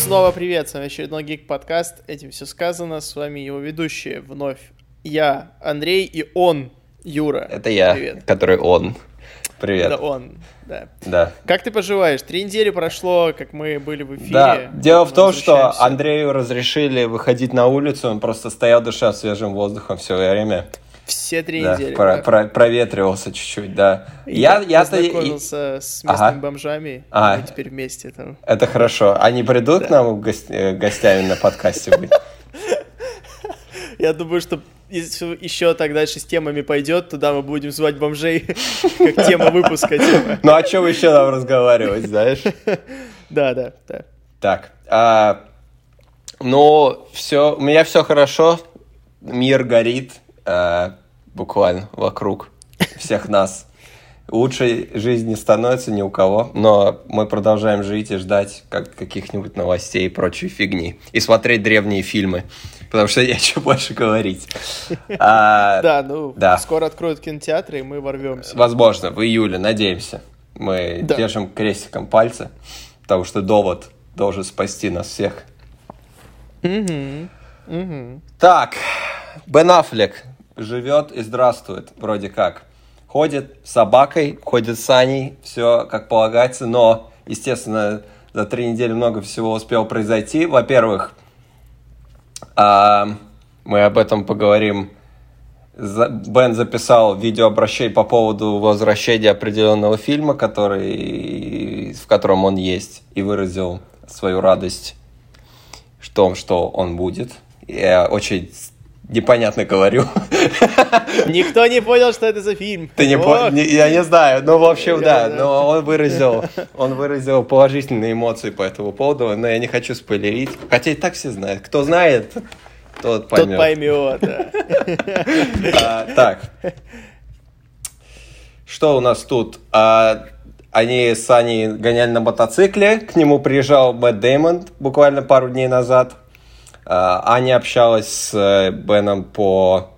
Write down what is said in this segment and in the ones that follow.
снова привет, с вами очередной Гик подкаст, этим все сказано, с вами его ведущие вновь. Я, Андрей, и он, Юра. Это я, Привет. который он. Привет. Это он, да. Да. Как ты поживаешь? Три недели прошло, как мы были в эфире. Да, дело в том, что. Андрею разрешили выходить на улицу, он просто стоял, дыша свежим воздухом все время. Все три Да, недели. про- да. про- проветривался чуть-чуть, да. Я, и- познакомился с местными Ага. бомжами, А. мы теперь вместе там. Это хорошо. Они придут к нам гос- э, гостями на подкасте быть? Я думаю, что если еще так дальше с темами пойдет, туда мы будем звать бомжей как тема выпуска. типа. Ну о чем еще нам разговаривать, знаешь? Да, да, да. Так, а, ну, все, у меня все хорошо, мир горит, а, буквально вокруг всех нас. Лучшей жизни не становится ни у кого, но мы продолжаем жить и ждать как, каких-нибудь новостей и прочей фигни. И смотреть древние фильмы, потому что нечего больше говорить. А, Да, ну, Да. скоро откроют кинотеатры, и мы ворвемся. Возможно, в июле, надеемся. Мы Да. держим крестиком пальцы, потому что довод должен спасти нас всех. Мгм, мгм. Так, Бен Аффлек живет и здравствует, вроде как. Ходит с собакой, ходит с Аней, все как полагается, но, естественно, за три недели много всего успело произойти. Во-первых, а, мы об этом поговорим. Бен записал видеообращение по поводу возвращения определенного фильма, который, в котором он есть, и выразил свою радость в том, что он будет. Я очень с- непонятно говорю. Никто не понял, что это за фильм. Ты не Ох, по- не- Я не знаю. Ну, в общем, да. Но он выразил, он выразил положительные эмоции по этому поводу, но я не хочу спойлерить. Хотя и так все знают. Кто знает, тот Тот поймет. поймет, да. А, так. Что у нас тут? А, они с Аней гоняли на мотоцикле. К нему приезжал Мэтт Дэймон буквально пару дней назад. А, Аня общалась с э, Беном по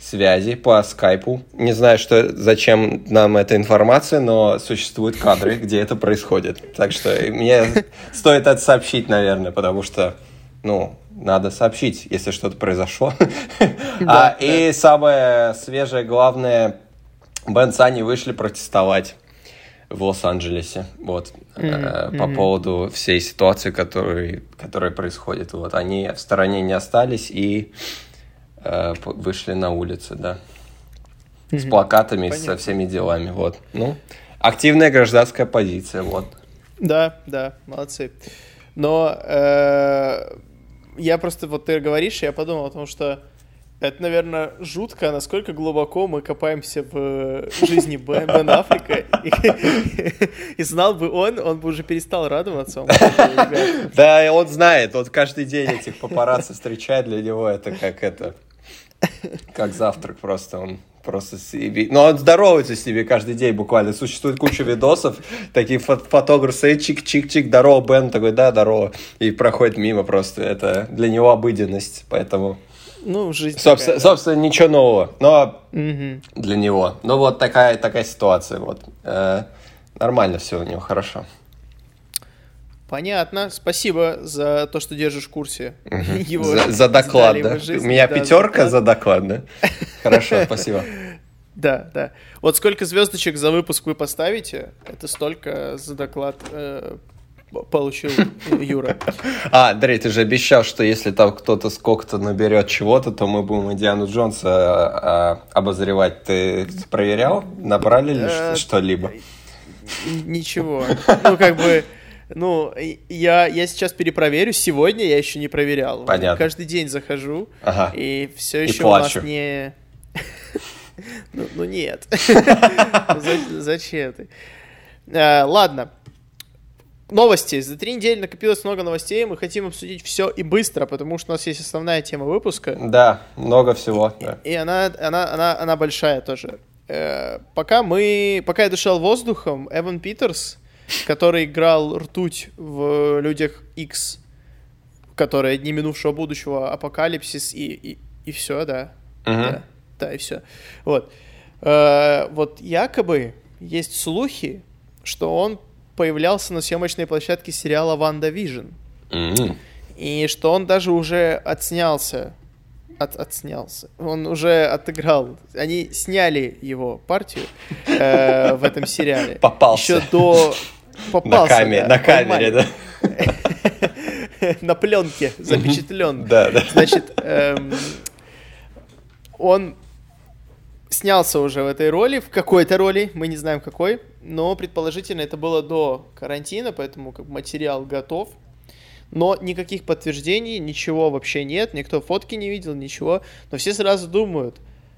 связи, по скайпу. Не знаю, что, зачем нам эта информация, но существуют кадры, где это происходит. Так что мне стоит это сообщить, наверное, потому что, ну, надо сообщить, если что-то произошло. А, И самое свежее, главное, Бен с Аней вышли протестовать в Лос-Анджелесе, вот, э, по поводу всей ситуации, которая, которая происходит. Вот, они в стороне не остались и э, вышли на улицы, да, с плакатами, со Понятно. всеми делами, вот. Ну, активная гражданская позиция, вот. Да, да, молодцы. Но э, я просто, вот ты говоришь, я подумал о том, что это, наверное, жутко, насколько глубоко мы копаемся в жизни Бен, Аффлека. И, знал бы он, он бы уже перестал радоваться. Он бы такой, «Ребят, Да, и он знает, он каждый день этих папарацци встречает, для него это как это, как завтрак просто, он просто себе... Ну, он здоровается с ними каждый день буквально. Существует куча видосов, такие фо- фотографы, чик-чик-чик, здорово, Бен, такой, да, здорово, и проходит мимо просто. Это для него обыденность, поэтому... Ну, жизнь Собственно, такая. собственно, ничего нового, но Мгм. для него. Ну, вот такая, такая ситуация, вот. Э, нормально все у него, хорошо. Понятно. Спасибо за то, что держишь в курсе его За, за доклад, да? жизни. У меня Да, пятерка за доклад, да? Хорошо, спасибо. Да, да. Вот сколько звездочек за выпуск вы поставите, это столько за доклад э, получил Юра. А, Андрей, ты же обещал, что если там кто-то сколько-то наберет чего-то, то мы будем Диану Джонса а, обозревать. Ты проверял? Набрали ли Э, что- что-либо? Ничего. Ну, как бы, ну, я, я сейчас перепроверю. Сегодня я еще не проверял. Понятно. Каждый день захожу, Ага. и все И еще у нас плачу. не... Ну, ну нет. За- Зачем ты? А, Ладно. Новости. За три недели накопилось много новостей. Мы хотим обсудить все и быстро, потому что у нас есть основная тема выпуска. Да, много всего. да. И она, она, она, она большая тоже. Э, пока мы, пока я дышал воздухом, Эван Питерс, который играл ртуть в Людях X, которая Дни минувшего будущего, Апокалипсис и, и, и все, да. Мгм. Да, да, и все. Вот. Э, вот якобы есть слухи, что он появлялся на съемочной площадке сериала «WandaVision». М. И что он даже уже отснялся. От, отснялся. Он уже отыграл. Они сняли его партию э, в этом сериале. Попался. Еще до... На, Попался, каме- да, на камере, да? На пленке запечатлен. Да, да. Значит, эм, он снялся уже в этой роли, в какой-то роли, мы не знаем какой, но предположительно это было до карантина, поэтому как материал готов. Но никаких подтверждений, ничего вообще нет, никто фотки не видел, ничего. Но все сразу думают,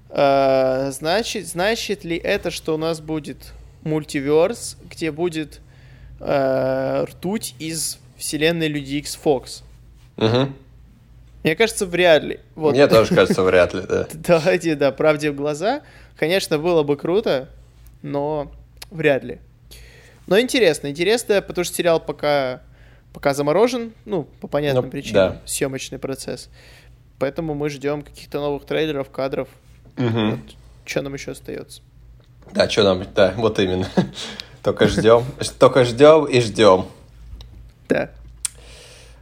э, значит, значит ли это, что у нас будет мультиверс, где будет э, ртуть из вселенной Люди Икс Фокс? Мгм. Мне кажется, вряд ли. Вот. Мне тоже кажется, вряд ли, да. Давайте, да, правде в глаза. Конечно, было бы круто, но вряд ли. Но интересно, интересно, потому что сериал пока, пока заморожен, ну, по понятным Ну, причинам, да. съемочный процесс. Поэтому мы ждем каких-то новых трейлеров, кадров. Мгм. Что нам еще остается? Да, что нам, да, вот именно. Только ждем, только ждем и ждем. Да.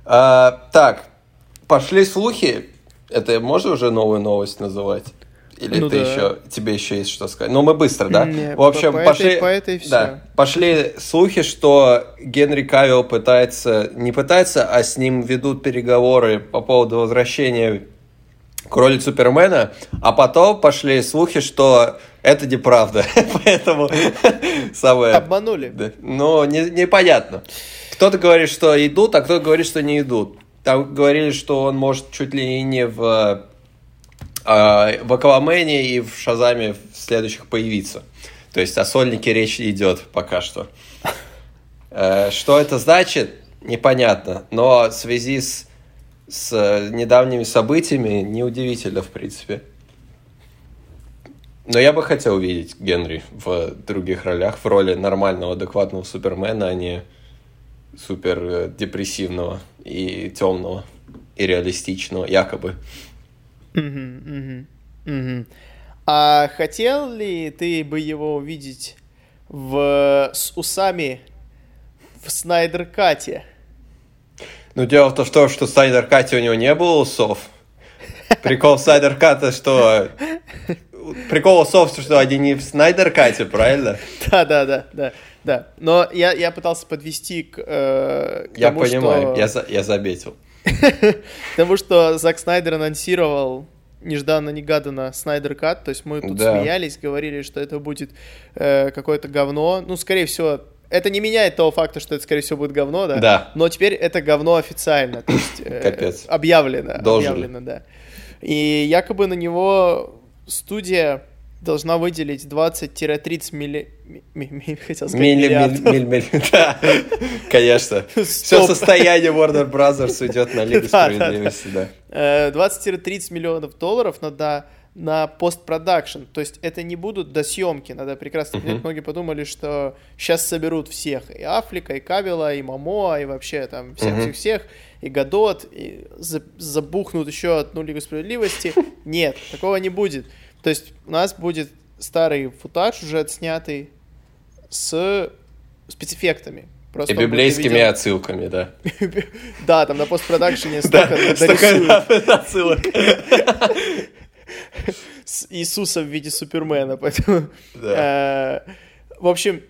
А, так, пошли слухи. Это можно уже новую новость называть? Или Ну ты да. еще, тебе еще есть что сказать? Ну, мы быстро, да? Не, В общем, по- по пошли, этой- по этой всё. да, пошли слухи, что Генри Кавилл пытается, не пытается, а с ним ведут переговоры по поводу возвращения к роли Супермена, а потом пошли слухи, что это неправда. Поэтому самое... Обманули. Да. Ну, не- непонятно. Кто-то говорит, что идут, а кто-то говорит, что не идут. Там говорили, что он может чуть ли не в, э, в Аквамене и в Шазаме в следующих появиться. То есть о сольнике речь идет пока что. Э, Что это значит, непонятно. Но в связи с, с недавними событиями неудивительно, в принципе. Но я бы хотел увидеть Генри в других ролях, в роли нормального, адекватного Супермена, а не супер э, депрессивного и темного и реалистичного, якобы. Мгм, мгм, мгм. А хотел ли ты бы его увидеть в... с усами в Снайдер-кате? Но дело в том, что, в Снайдер Кате у него не было усов. Прикол Снайдер Ката, что... Прикол усов, что они не в Снайдер Кате, правильно? Да, да, да, да, да. Но я, я пытался подвести к, э, Я тому, понимаю, что... я, за- я заметил. Потому что Зак Снайдер анонсировал нежданно-негаданно Снайдер Кат, то есть мы тут Да. смеялись, говорили, что это будет э, какое-то говно. Ну, скорее всего, это не меняет того факта, что это, скорее всего, будет говно, да? Да. Но теперь это говно официально, то есть э, Капец. объявлено, Дожили. объявлено, да. И якобы на него студия должна выделить 20-30 милли... ми- ми- ми- хотел сказать, Милли, миллиардов. миль, миль, миль. Да, конечно. Все состояние Warner Brothers идет на Лигу. Справедливости, да. Э, 20-30 миллионов долларов надо на постпродакшн. То есть это не будут до съемки. Надо прекрасно понять. Многие подумали, что сейчас соберут всех. И Афлика, и Кабела, и Мамоа, и вообще там всех-всех-всех. И Гадот, и за- забухнут еще одну Лигу Справедливости. Нет, такого не будет. То есть у нас будет старый футаж уже отснятый с спецэффектами. Просто И библейскими доведен- отсылками, да. Да, там на постпродакшене Да, столько отсылок. с Иисуса в виде Супермена, поэтому... Э, В общем,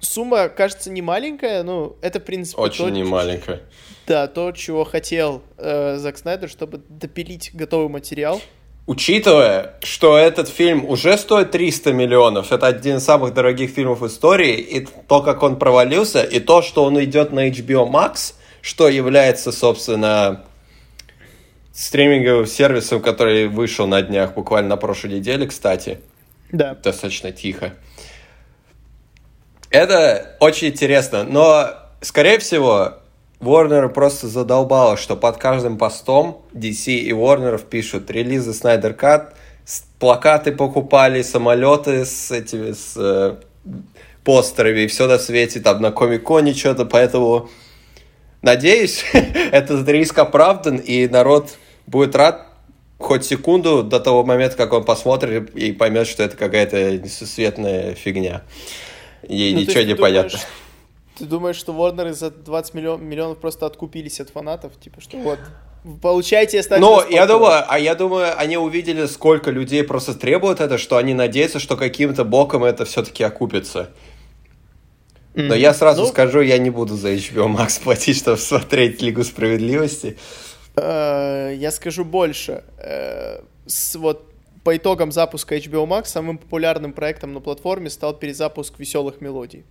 сумма кажется не маленькая, ну, это, в принципе, Очень то, немаленько. да, то, чего хотел э, Зак Снайдер, чтобы допилить готовый материал. Учитывая, что этот фильм уже стоит 300 миллионов, это один из самых дорогих фильмов истории, и то, как он провалился, и то, что он идет на HBO Max, что является, собственно, стриминговым сервисом, который вышел на днях, буквально на прошлой неделе, кстати, Да. достаточно тихо. Это очень интересно, но, скорее всего, Warner просто задолбало, что под каждым постом DC и Warner пишут релизы Кат, с- плакаты покупали, самолеты с этими, с э, постерами, и все на свете, там на Комик-Коне что-то, поэтому надеюсь, этот риск оправдан, и народ будет рад хоть секунду до того момента, как он посмотрит и поймет, что это какая-то несусветная фигня. и ну, ничего не понятно. Ты думаешь, что Warner за 20 миллион, миллионов просто откупились от фанатов? Типа, что вот, получайте оставьте Ну, я думаю, а я думаю, они увидели, сколько людей просто требуют это, что они надеются, что каким-то боком это все-таки окупится. Но я сразу ну, скажу, я не буду за HBO Max платить, чтобы смотреть Лигу Справедливости. Э, я скажу больше. Э, вот по итогам запуска HBO Max самым популярным проектом на платформе стал перезапуск веселых мелодий,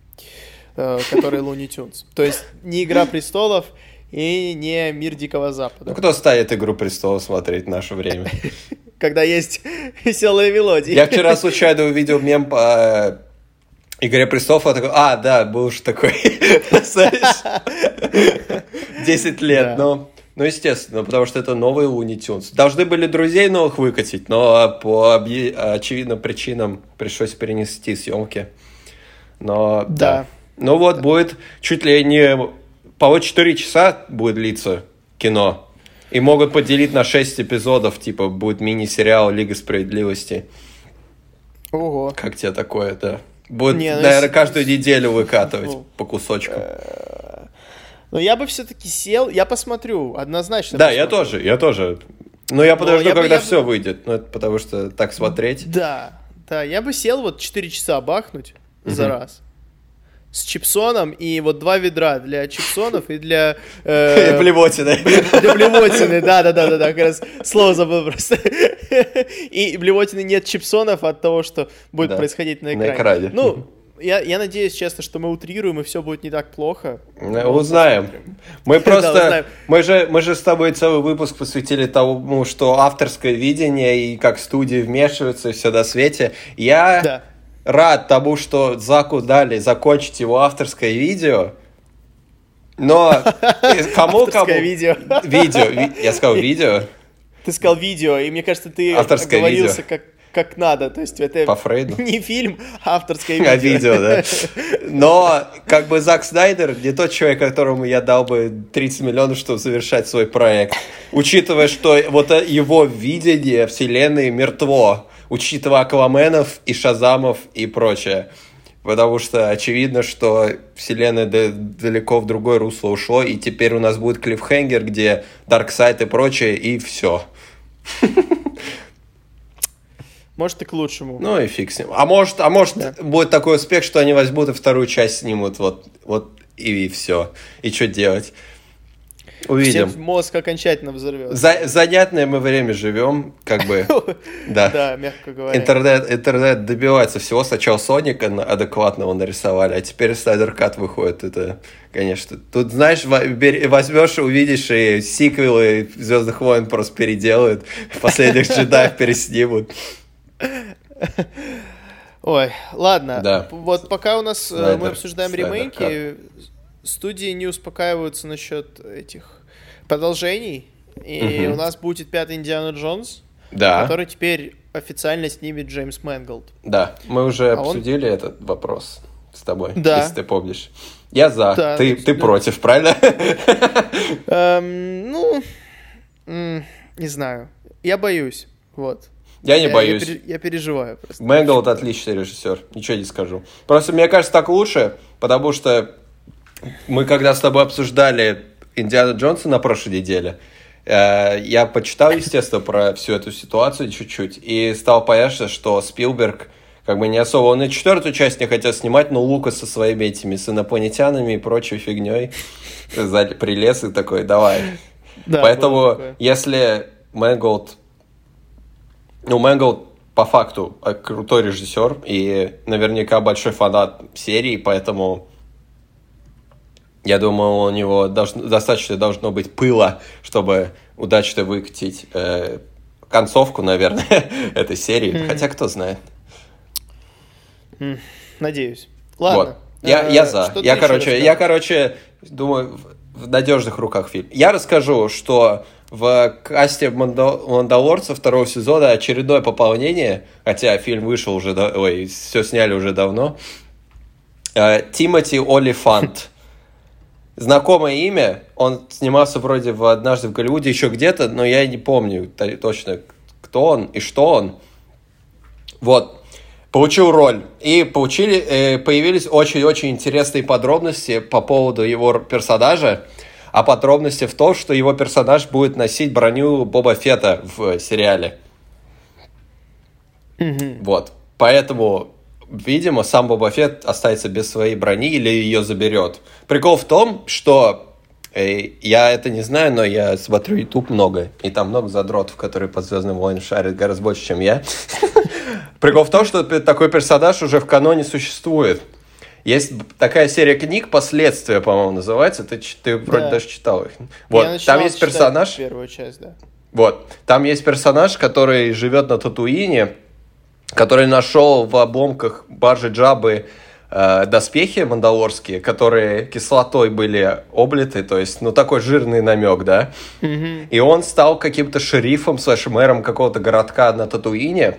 который Looney Tunes. То есть не Игра престолов и не Мир Дикого Запада. Ну кто станет Игру престолов смотреть в наше время? Когда есть веселые мелодии. Я вчера случайно увидел мем по Игре престолов, я такой, а, да, был же такой, 10 лет, но... Ну, естественно, потому что это новый Луни Тюнс. Должны были друзей новых выкатить, но по очевидным причинам пришлось перенести съемки. Но да. да. Ну вот, будет чуть ли не по 4 часа будет длиться кино. И могут поделить на 6 эпизодов, типа будет мини-сериал Лига Справедливости. Ого. Как тебе такое, да? Будет, Не, ну, наверное, каждую неделю выкатывать ну, по кусочку. Но я бы все-таки сел, я посмотрю, однозначно. Да, посмотрю. я тоже, я тоже. Но я подожду, я когда бы, я все бы... выйдет. Ну, это потому что так смотреть. Да, да, я бы сел вот 4 часа бахнуть угу. за раз. С чипсоном и вот два ведра для чипсонов и для... Э, блевотины. Для блевотины, да-да-да-да, как раз слово забыл просто. И блевотины нет чипсонов от того, что будет да, происходить на экране. На экране. Ну, я, я надеюсь, честно, что мы утрируем, и все будет не так плохо. Узнаем. Мы просто... мы, же, мы же с тобой целый выпуск посвятили тому, что авторское видение и как студии вмешиваются, и все до свете. Я да. Рад тому, что Заку дали закончить его авторское видео. Но кому кому... видео. Видео. Я сказал видео. Ты сказал видео, и мне кажется, ты Авторское оговорился видео. как как надо. То есть это По Фрейду? не фильм, а авторское видео. А видео, да. Но как бы Зак Снайдер не тот человек, которому я дал бы 30 миллионов, чтобы завершать свой проект. Учитывая, что вот его видение вселенной мертво. Учитывая Акваменов и Шазамов и прочее. Потому что очевидно, что вселенная далеко в другое русло ушло, и теперь у нас будет клиффхенгер, где Дарксайд и прочее, и все. Может, и к лучшему. Ну и фиг с ним. А может, а может да. будет такой успех, что они возьмут и вторую часть снимут, вот, вот и, и все. И что делать? Увидим. Всем мозг окончательно взорвет. За, занятное мы время живем, как бы. Да. Да, мягко говоря. Интернет, интернет добивается всего. Сначала Соника адекватного нарисовали, а теперь Снайдер Кат выходит. Это, конечно. Тут, знаешь, возьмешь, увидишь, и сиквелы Звездных войн просто переделают, последних джедаев переснимут. Ой, ладно. Да. Вот пока у нас Снайдер, мы обсуждаем Снайдер, ремейки, как? студии не успокаиваются насчет этих продолжений. И угу. у нас будет пятый Индиана Джонс, да. который теперь официально снимет Джеймс Мэнголд. Да, мы уже а обсудили он... этот вопрос с тобой, да. если ты помнишь. Я за, да, ты, ты против, правильно? Эм, ну, не знаю. Я боюсь, вот. Я не я, боюсь. Я, я переживаю просто. Мэнглд отличный режиссер, ничего не скажу. Просто мне кажется так лучше, потому что мы когда с тобой обсуждали Индиана Джонса на прошлой неделе, э, я почитал, естественно, про всю эту ситуацию чуть-чуть, и стал понятно, что Спилберг как бы не особо... Он и четвертую часть не хотел снимать, но Лука со своими этими с инопланетянами и прочей фигней прилез и такой, давай. Да, Поэтому, если Мэнголд ну, Мэнголд по факту э, крутой режиссер и наверняка большой фанат серии, поэтому я думаю, у него должно, достаточно должно быть пыла, чтобы удачно выкатить э, концовку, наверное, этой серии. Mm. Хотя кто знает. Mm. Надеюсь. Ладно. Вот. Я, я э, за. Я короче, я, короче, думаю, в надежных руках фильм. Я расскажу, что в касте Мандалорца второго сезона очередное пополнение, хотя фильм вышел уже, ой, все сняли уже давно. Э, Тимоти Олифант. Знакомое имя, он снимался вроде в «Однажды в Голливуде», еще где-то, но я не помню точно, кто он и что он. Вот. получил роль. И получили, э, появились очень-очень интересные подробности по поводу его персонажа. А подробности в том, что его персонаж будет носить броню Боба Фета в сериале. Мгм. Вот. Поэтому, видимо, сам Боба Фетт останется без своей брони или ее заберет. Прикол в том, что э, я это не знаю, но я смотрю YouTube много, и там много задротов, которые по Звездным войнам шарят гораздо больше, чем я. Прикол в том, что такой персонаж уже в каноне существует. Есть такая серия книг «Последствия», по-моему, называется. Ты, ты вроде Да. даже читал их. Вот, там есть персонаж... Первую часть, да. Вот. Там есть персонаж, который живет на Татуине, который нашел в обломках баржи Джабы э, доспехи мандалорские, которые кислотой были облиты, то есть, ну, такой жирный намек, да? Мгм. И он стал каким-то шерифом, слэш мэром какого-то городка на Татуине.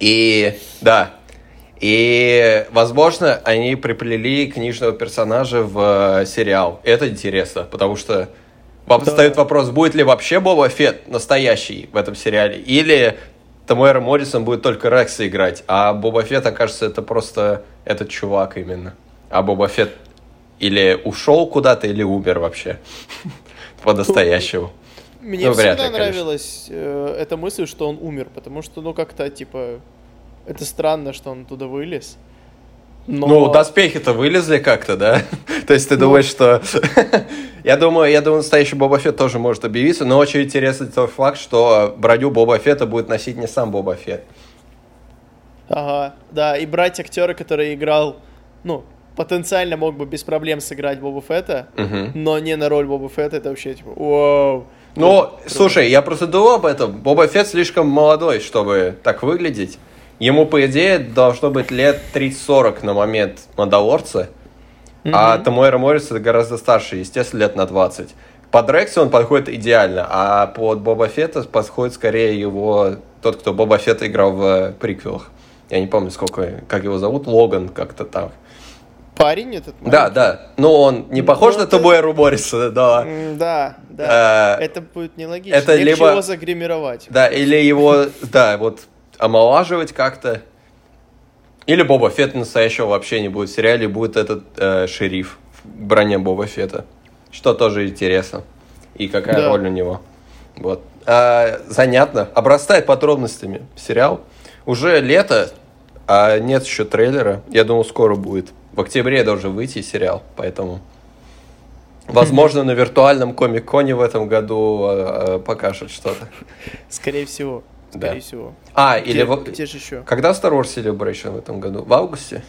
И, да, и, возможно, они приплели книжного персонажа в э, сериал. Это интересно, потому что вам Да. встает вопрос, будет ли вообще Боба Фетт настоящий в этом сериале, или Тамуэра Моррисон будет только Рекса играть, а Боба Фетт, окажется, это просто этот чувак именно. А Боба Фетт или ушел куда-то, или умер вообще по-настоящему. Мне Ну, всегда ли, нравилась э, эта мысль, что он умер, потому что, ну, как-то, типа, это странно, что он туда вылез. Но... Ну, доспехи-то вылезли как-то, да? То есть ты Ну. думаешь, что... я думаю, я думаю, настоящий Боба Фетт тоже может объявиться, но очень интересный тот факт, что броню Боба Фетта будет носить не сам Боба Фетт. Ага, да, и брать актера, который играл, ну, потенциально мог бы без проблем сыграть Боба Фетта, Мгм. но не на роль Боба Фетта, это вообще, типа, вау. Ну, слушай, я просто думал об этом. Боба Фетт слишком молодой, чтобы так выглядеть. Ему, по идее, должно быть лет 30-40 на момент Мандалорца. А Мгм. Тамуэра Моррис это гораздо старше, естественно, лет на 20. Под Рекса он подходит идеально, а под Боба Фетта подходит скорее его... Тот, кто Боба Фетта играл в э, приквелах. Я не помню, сколько, как его зовут, Логан как-то там. Парень этот? Да, да. Ну, он не похож Ну, на это- Тамуэру Морриса, да. Да, да. Э, Это будет нелогично. это Легче либо- его загримировать. Да, или его, да, вот омолаживать как-то. Или Боба Фетта настоящего вообще не будет в сериале, будет этот э, шериф в броне Боба Фетта. Что тоже интересно. И какая Да. роль у него. Вот. А, занятно. Обрастает подробностями сериал. Уже лето, а нет еще трейлера. Я думал, скоро будет. В октябре должен выйти сериал, поэтому... Возможно, на виртуальном комик-коне в этом году э, э, покажут что-то. Скорее всего. Да. Скорее всего. А, или... Где, в- где же еще? Когда Star Wars Celebration в этом году? В августе?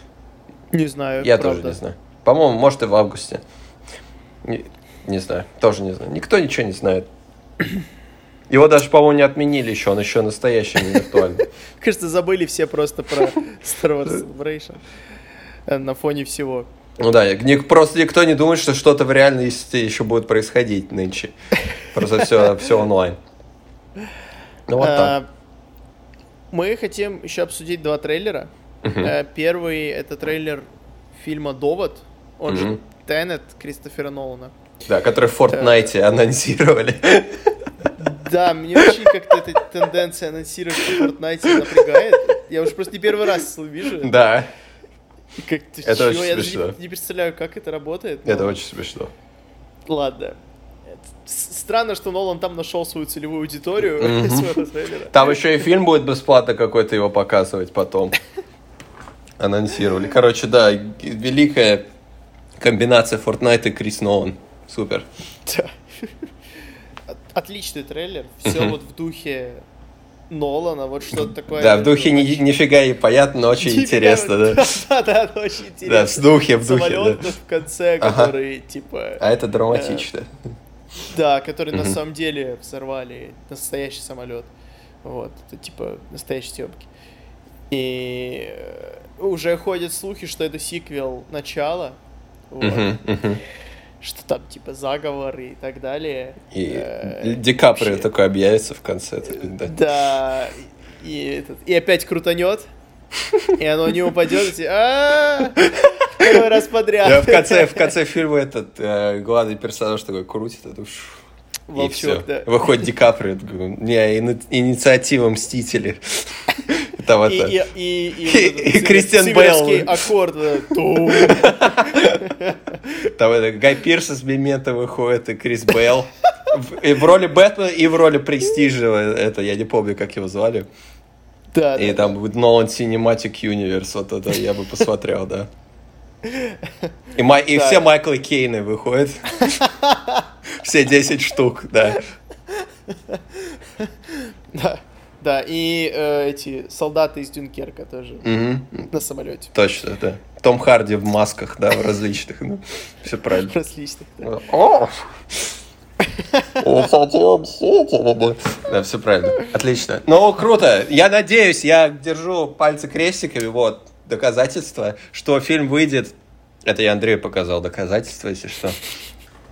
Не знаю. Я правда. тоже не знаю. По-моему, может и в августе. Не, не знаю, тоже не знаю. Никто ничего не знает. Его даже, по-моему, не отменили еще, он еще настоящий, не виртуальный. Кажется, забыли все просто про Star Wars Celebration э, на фоне всего. Ну да, просто никто не думает, что что-то в реальности еще будет происходить нынче. Просто все, все онлайн. Ну вот так. Мы хотим еще обсудить два трейлера. Э, Первый это трейлер фильма Довод, он же Мгм. Теннет Кристофера Нолана. Да, который в Fortnite анонсировали. Да, мне очень как-то эта тенденция анонсировать в Fortnite напрягает. Я уже просто не первый раз вижу. Да, И как-то Это чё, очень я смешно. не, не представляю, как это работает. но это очень смешно. Ладно. Странно, что Нолан там нашел свою целевую аудиторию Мгм. своего трейлера. Там еще и фильм будет бесплатно какой-то его показывать потом. Анонсировали. Короче, да, великая комбинация Fortnite и Крис Нолан. Супер. Да. Отличный трейлер. Все вот в духе Нолана, вот что-то такое. Да, в духе ни- нифига и понятно, но очень интересно, да. Да, да, да, очень Да, в интересно. духе, в духе, Самолет в конце, который, типа, А это драматично. да, который на самом деле взорвали настоящий самолет. Вот, это типа настоящие съемки. И э, уже ходят слухи, что это сиквел начала. Вот. Что там типа заговоры и так далее. И Э, Ди Каприо такой объявится в конце. да. Да, и, этот, и опять крутанет, и оно не упадет, и «А, второй раз подряд. Да, в конце, в конце фильма этот э, главный персонаж такой крутит, это уж, и все. Да. Выходит Ди Каприо, не, ини- инициатива Мстители. Там И, это... и, и, и, И- Кристиан Бейл. аккорд. Там это Гай Пирс из Мемента выходит, и Крис Бейл. И в роли Бэтмена, и в роли Престижа, это, я не помню, как его звали. Да, И да, там будет Нолан Cinematic Universe, вот это я бы посмотрел, да. И, Май- и все Майклы Кейны выходят. Все 10 штук, да. да. Да, и э, эти солдаты из Дюнкерка тоже Мгм. на самолете. Точно, да. Том Харди в масках, да, в различных. Ну, все правильно. Различных. да. О! Да, все правильно. Отлично. Ну, круто. Я надеюсь, я держу пальцы крестиками, вот, доказательства, что фильм выйдет. Это я Андрею показал доказательства, если что.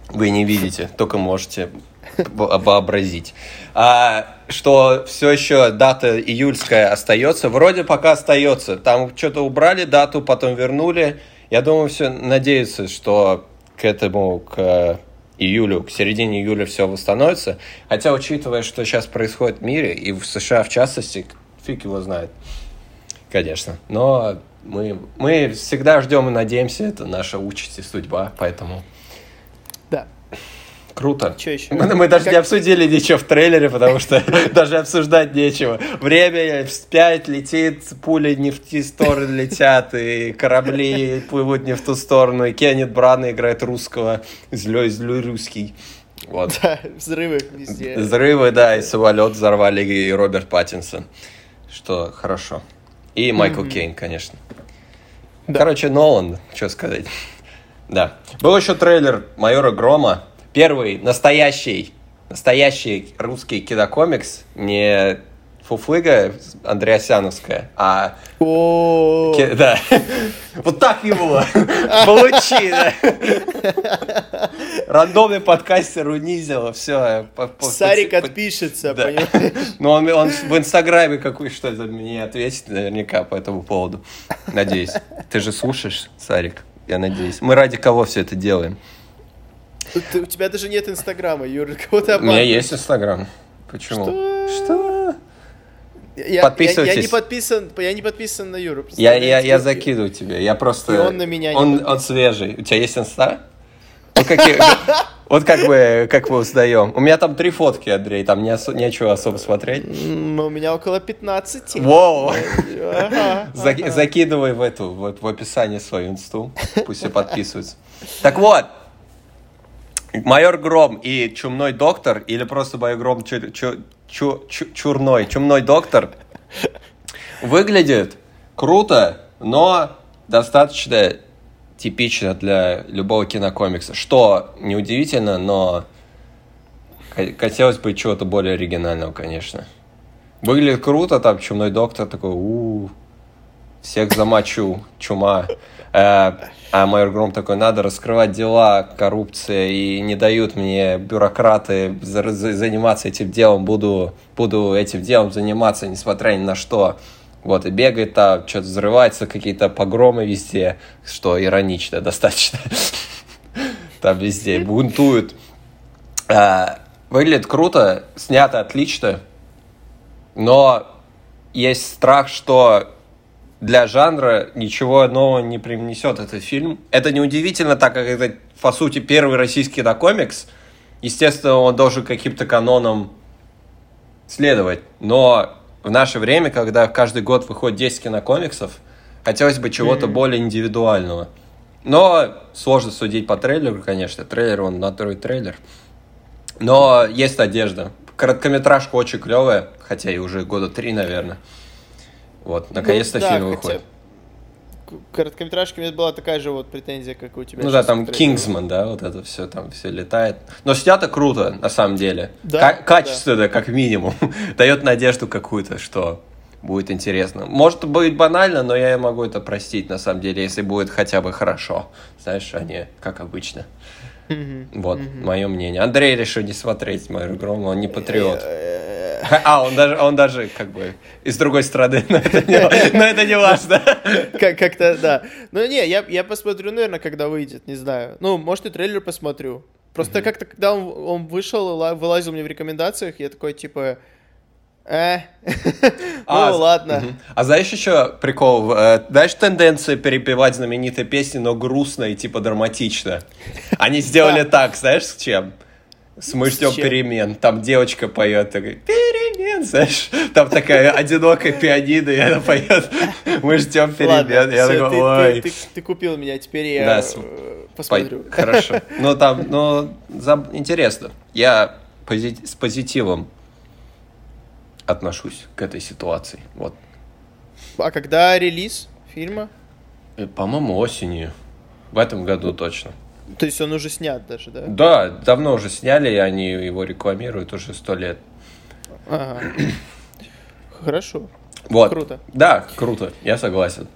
Вы не видите, только можете во- вообразить. А, что все еще дата июльская остается. Вроде пока остается. Там что-то убрали дату, потом вернули. Я думаю, все надеются, что к этому, к июлю, к середине июля все восстановится. Хотя, учитывая, что сейчас происходит в мире, и в США в частности, фиг его знает, конечно. Но мы, мы всегда ждем и надеемся, это наша участь и судьба, поэтому Да. круто. Что еще? Мы, мы даже не обсудили ничего в трейлере, потому что даже обсуждать нечего. Время вспять летит, пули не в те стороны летят, и корабли плывут не в ту сторону, и Кеннет Брана играет русского, злой, злой русский. Вот. Да, взрывы везде. Взрывы, да, и самолет взорвали, и Роберт Паттинсон. Что хорошо. И Майкл Кейн, конечно. Да. Короче, Нолан, что сказать. Да. Был еще трейлер Майора Грома. Первый настоящий, настоящий русский кинокомикс. Не Фуфлыга Андреасяновская, а... О, ки- Да. Вот так его. Получи, да. Рандомный подкастер унизил, все. Сарик отпишется, понимаешь? Ну, он, в Инстаграме какой что за мне ответит наверняка по этому поводу. Надеюсь. Ты же слушаешь, Сарик? Я надеюсь. Мы ради кого все это делаем? У тебя даже нет Инстаграма, Юра, кого ты У меня есть Инстаграм. Почему? Что? Что? Я- Я, Подписывайтесь. я не подписан, я не подписан на Юру. Я, я, я закидываю тебе. Я просто... И он на меня не Он, подписан. он свежий. У тебя есть инста? Вот, как бы как мы узнаем. У меня там три фотки, Андрей. Там не осо- нечего особо смотреть. М, У меня около 15. Воу! Ага, Заки- ага. Закидывай в эту, вот в описании свою инсту. Пусть все подписываются. Так вот, Майор Гром и Чумной Доктор, или просто Майор Гром чу- чу- чу- чу- Чурной, Чумной Доктор, выглядит круто, но достаточно типично для любого кинокомикса. Что неудивительно, но хотелось бы чего-то более оригинального, конечно. Выглядит круто, там Чумной Доктор такой, у всех замочу, чума. Э, А майор Гром такой, надо раскрывать дела, коррупция, и не дают мне бюрократы за- за- заниматься этим делом, буду, буду этим делом заниматься, несмотря ни на что. Вот, и бегает там, что-то взрывается, какие-то погромы везде, что иронично достаточно. Там везде бунтуют. А, Выглядит круто, снято отлично, но есть страх, что для жанра ничего нового не привнесет этот фильм. Это неудивительно, так как это, по сути, первый российский кинокомикс. Естественно, он должен каким-то канонам следовать. Но в наше время, когда каждый год выходит 10 кинокомиксов, хотелось бы чего-то более индивидуального. Но сложно судить по трейлеру, конечно. Трейлер, он натурой трейлер. Но есть надежда. Короткометражка очень клевая, хотя и уже года три, наверное. Вот, наконец-то Ну, да, фильм хотя выходит. к- Короткометражка у меня была такая же вот претензия, как у тебя. Ну да, там к. Кингсман, да, вот это все там все летает. Но снято круто, на самом деле. Да, Ка- качественно, как минимум. Дает надежду какую-то, что будет интересно. Может быть банально, но я могу это простить, на самом деле, если будет хотя бы хорошо. Знаешь, а не как обычно. Вот, мое мнение. Андрей решил не смотреть мою игру, он не патриот. Э, А, он даже, он даже как бы из другой страны, но это не, но это не важно. Как- Как-то, да. Ну, не, я, я посмотрю, наверное, когда выйдет, не знаю. Ну, может, и трейлер посмотрю. Просто как-то, когда он, он вышел, ла- вылазил мне в рекомендациях, я такой, типа, Э, А, ну ладно. мгм. А знаешь еще прикол? Знаешь тенденцию перепевать знаменитые песни, но грустно и типа драматично? Они сделали так, знаешь, с чем? С «Мы С ждем чем? перемен». Там девочка поет, такой, перемен, знаешь? Там такая одинокая пианино, и она поет «Мы ждем перемен». Я такой, ты- ой. ты, купил меня, теперь я э, посмотрю. Хорошо. Ну, там, ну, интересно. Я с позитивом отношусь к этой ситуации. Вот. А когда релиз фильма? И, По-моему, осенью. В этом году точно. То есть он уже снят даже, да? Да, давно уже сняли, и они его рекламируют уже сто лет. Ага. Хорошо. Вот. Круто. Да, круто, я согласен.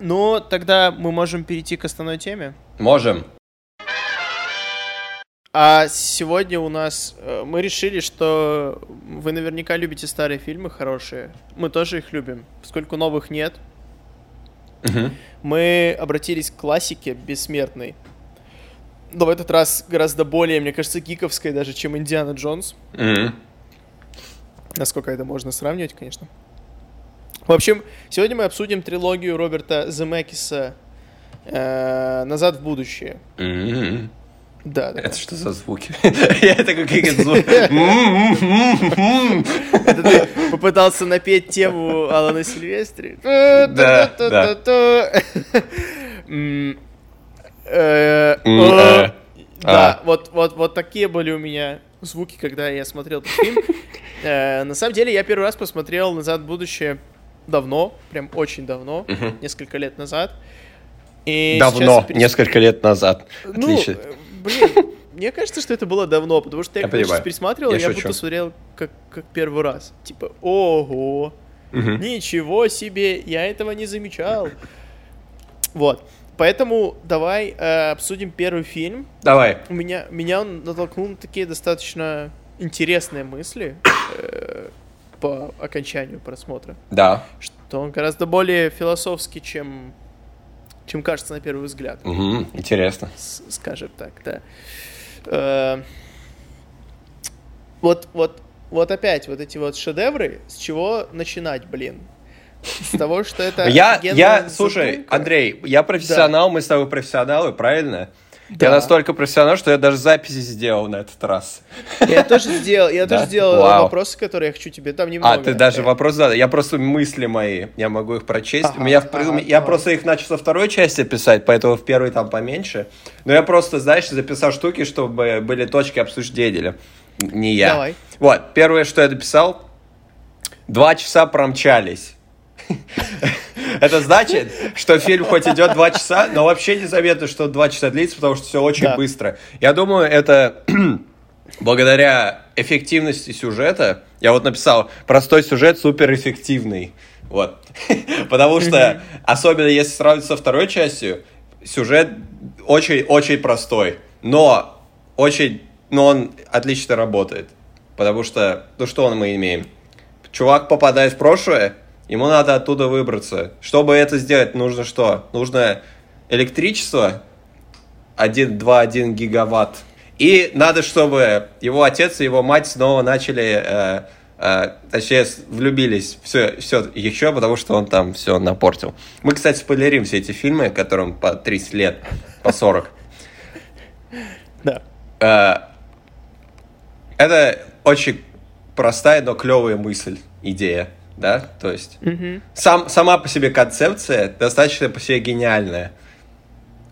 Ну, тогда мы можем перейти к основной теме. Можем. А сегодня у нас э, мы решили, что вы наверняка любите старые фильмы хорошие. Мы тоже их любим, поскольку новых нет. Мгм. Мы обратились к классике бессмертной. Но в этот раз гораздо более, мне кажется, гиковской даже, чем Индиана Джонс. Мгм. Насколько это можно сравнивать, конечно. В общем, сегодня мы обсудим трилогию Роберта Земекиса э, «Назад в будущее». Мгм. Да, да. Это что за звуки? Я такой какие-то звуки. М-м-м-м-м. Это ты попытался напеть тему Алана Сильвестри. Да, М, э, э, э. Да, А. вот, вот, вот такие были у меня звуки, когда я смотрел этот фильм. На самом деле, я первый раз посмотрел «Назад в будущее» давно, прям очень давно, несколько лет назад. И Давно, перес- несколько лет назад. Ну, Отлично. Блин, мне кажется, что это было давно, потому что я, Я когда сейчас пересматривал, Я я, будто смотрел как, как первый раз. Типа, ого, ничего себе, я этого не замечал. Вот. Поэтому давай э, обсудим первый фильм. Давай. У меня, меня он натолкнул на такие достаточно интересные мысли э, по окончанию просмотра. Да. Что он гораздо более философский, чем, чем кажется на первый взгляд Мгм. Интересно. с- скажем так, да. Э, Вот, вот, вот опять вот эти вот шедевры, с чего начинать, блин? С того, что это Я, я, слушай. Андрей, я профессионал, мы с тобой профессионалы, правильно? Да. Я настолько профессионал, что я даже записи сделал на этот раз. Я тоже сделал, я тоже сделал вопросы, которые я хочу тебе там немного. А, ты даже вопрос задал. Я просто мысли мои, я могу их прочесть. У меня я просто их начал со второй части писать, поэтому в первой там поменьше. Но я просто, знаешь, записал штуки, чтобы были точки обсуждения. Не я. Давай. Вот, первое, что я дописал, два часа промчались. Это значит, что фильм хоть идет два часа, но вообще незаметно, что два часа длится, потому что все очень Да. быстро. Я думаю, это благодаря эффективности сюжета. Я вот написал, простой сюжет суперэффективный. Вот. Потому что, особенно если сравнивать со второй частью, сюжет очень-очень простой. Но очень, но он отлично работает. Потому что, ну что мы имеем? Чувак попадает в прошлое, ему надо оттуда выбраться. Чтобы это сделать, нужно что? Нужно электричество 1,2-1 гигаватт. И надо, чтобы его отец и его мать снова начали, э, э, точнее, влюбились все, все еще, потому что он там все напортил. Мы, кстати, спойлерим все эти фильмы, которым по 30 лет, по 40. Да. Э, Это очень простая, но клевая мысль, идея, да? То есть Мгм. сам, сама по себе концепция достаточно по себе гениальная.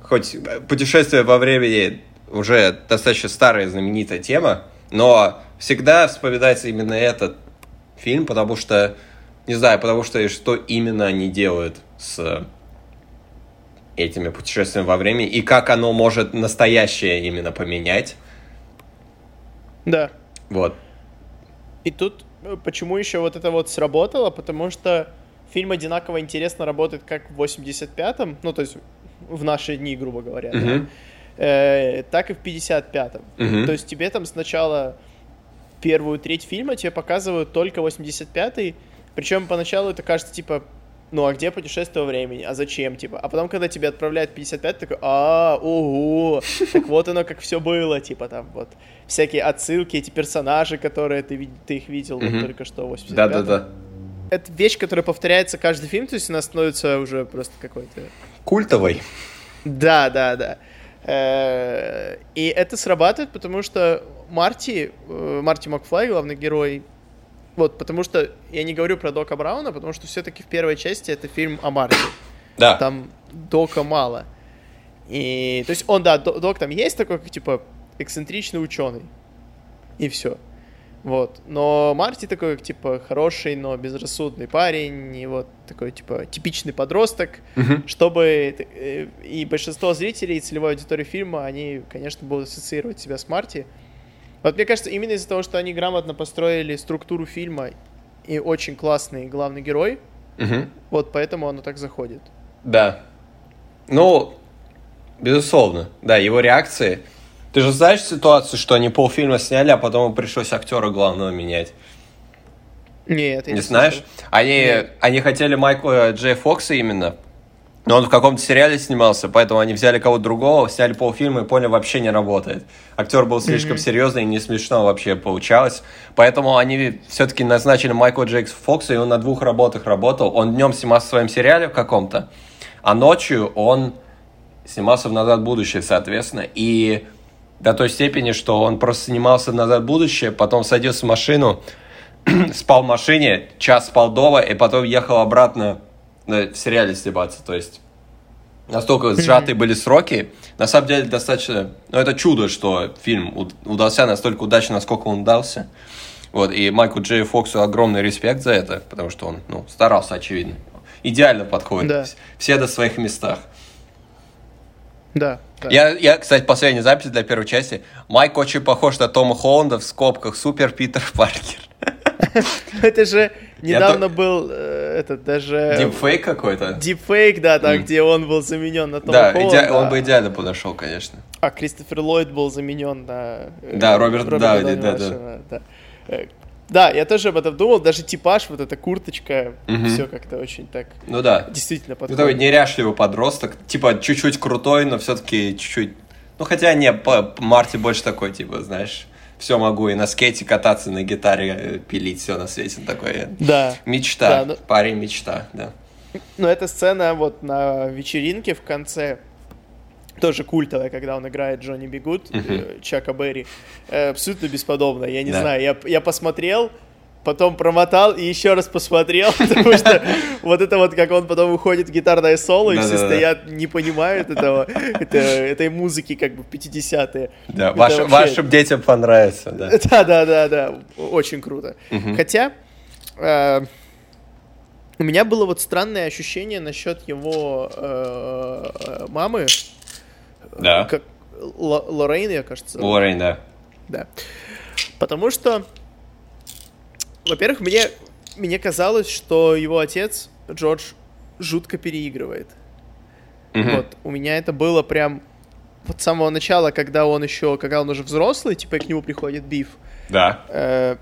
Хоть путешествие во времени уже достаточно старая знаменитая тема, но всегда вспоминается именно этот фильм, потому что, не знаю, потому что что именно они делают с этими путешествиями во времени и как оно может настоящее именно поменять. Да. Вот. И тут почему еще вот это вот сработало? Потому что фильм одинаково интересно работает как в 85-м, ну, то есть в наши дни, грубо говоря, да, Мгм. э, так и в 55-м. Мгм. То есть тебе там сначала первую треть фильма тебе показывают только 85-й, причем поначалу это кажется, типа, ну а где путешествие во времени, а зачем, типа, а потом, когда тебе отправляют 55, такой, а, ого, так вот оно как все было, типа, там, вот, всякие отсылки, эти персонажи, которые ты, ты их видел вот, только что в 85 Да-да-да. Это вещь, которая повторяется каждый фильм, то есть она становится уже просто какой-то... Культовой. Да, да, да. Э, и это срабатывает, потому что Марти, э, Марти Макфлай, главный герой, вот, потому что я не говорю про Дока Брауна, потому что все-таки в первой части это фильм о Марти. Да. Там Дока мало. И, то есть он, да, Док там есть такой, как, типа, эксцентричный ученый. И все. Вот. Но Марти такой, как, типа, хороший, но безрассудный парень, и вот такой, типа, типичный подросток, Мгм. чтобы... э, И большинство зрителей, и целевой аудитории фильма, они, конечно, будут ассоциировать себя с Марти. Вот мне кажется, именно из-за того, что они грамотно построили структуру фильма и очень классный главный герой, Мгм. вот поэтому оно так заходит. Да. Ну, безусловно. Да, его реакции. Ты же знаешь ситуацию, что они полфильма сняли, а потом пришлось актера главного менять? Нет, я Не не знаешь? слышал. Они, Нет. они хотели Майкла Джей Фокса именно, но он в каком-то сериале снимался, поэтому они взяли кого-то другого, сняли полфильма и поняли, вообще не работает. Актер был слишком серьезный и не смешно вообще получалось. Поэтому они все-таки назначили Майкла Джей Фокса, и он на двух работах работал. Он днем снимался в своем сериале в каком-то, а ночью он снимался в «Назад в будущее», соответственно, и до той степени, что он просто снимался в «Назад в будущее», потом садился в машину, спал в машине, час спал дома, и потом ехал обратно в сериале сниматься. То есть настолько сжатые были сроки. На самом деле достаточно... Ну, это чудо, что фильм уд- удался настолько удачно, насколько он удался. Вот, и Майку Джей Фоксу огромный респект за это, потому что он, ну, старался, очевидно. Идеально подходит. Да. Все до своих местах. Да. да. Я, я, кстати, последняя запись для первой части. Майк очень похож на Тома Холланда в скобках Супер Питер Паркер. Это же недавно был э, этот даже... Дипфейк какой-то. Дипфейк, да, там, где он был заменен на Тома Да, он бы идеально подошел, конечно. А Кристофер Ллойд был заменен на... э, Да, Роберт Дауни, да, да. Э, Да, я тоже об этом думал, даже типаж, вот эта курточка, Мгм. все как-то очень так Ну да. действительно Ну, такой подходит. неряшливый подросток. Типа, чуть-чуть крутой, но все-таки чуть-чуть... Ну, хотя не, по- Марти больше такой, типа, знаешь, все могу и на скейте кататься, на гитаре э, пилить, все на свете такое. Да. Мечта, Да, ну- парень мечта, да. Но эта сцена вот на вечеринке в конце тоже культовая, когда он играет Джонни Бигуд, э, Чака Берри. Э, абсолютно бесподобно. Я не Да. знаю, я, я посмотрел, потом промотал и еще раз посмотрел, потому что вот это вот, как он потом уходит в гитарное соло, и все стоят, не понимают этого, это, этой музыки как бы 50-е. Да, вашим детям понравится, да. Да, да, да, да, очень круто. Хотя э, у меня было вот странное ощущение насчет его э, мамы, Да. как Л- Лоррейн, я кажется. Уоррен, да. Да. Потому что, во-первых, мне, мне казалось, что его отец, Джордж, жутко переигрывает. Мгм. Вот, у меня это было прям вот с самого начала, когда он еще, когда он уже взрослый, типа, и к нему приходит Биф. Да. Э,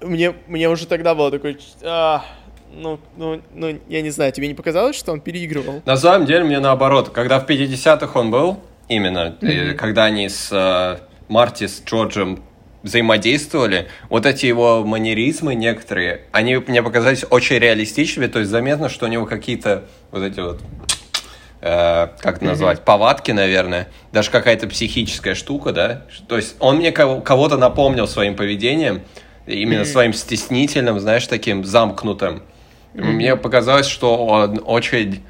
мне, мне уже тогда было такой, а, ну, ну, ну, я не знаю, тебе не показалось, что он переигрывал? На самом деле, мне наоборот, когда в 50-х он был, именно, э, когда они с э, Марти, с Джорджем взаимодействовали, вот эти его манеризмы некоторые, они мне показались очень реалистичными, то есть заметно, что у него какие-то вот эти вот э, как это назвать, повадки, наверное, даже какая-то психическая штука, да, то есть он мне кого- кого-то напомнил своим поведением, именно своим стеснительным, знаешь, таким замкнутым. Мне показалось, что он очень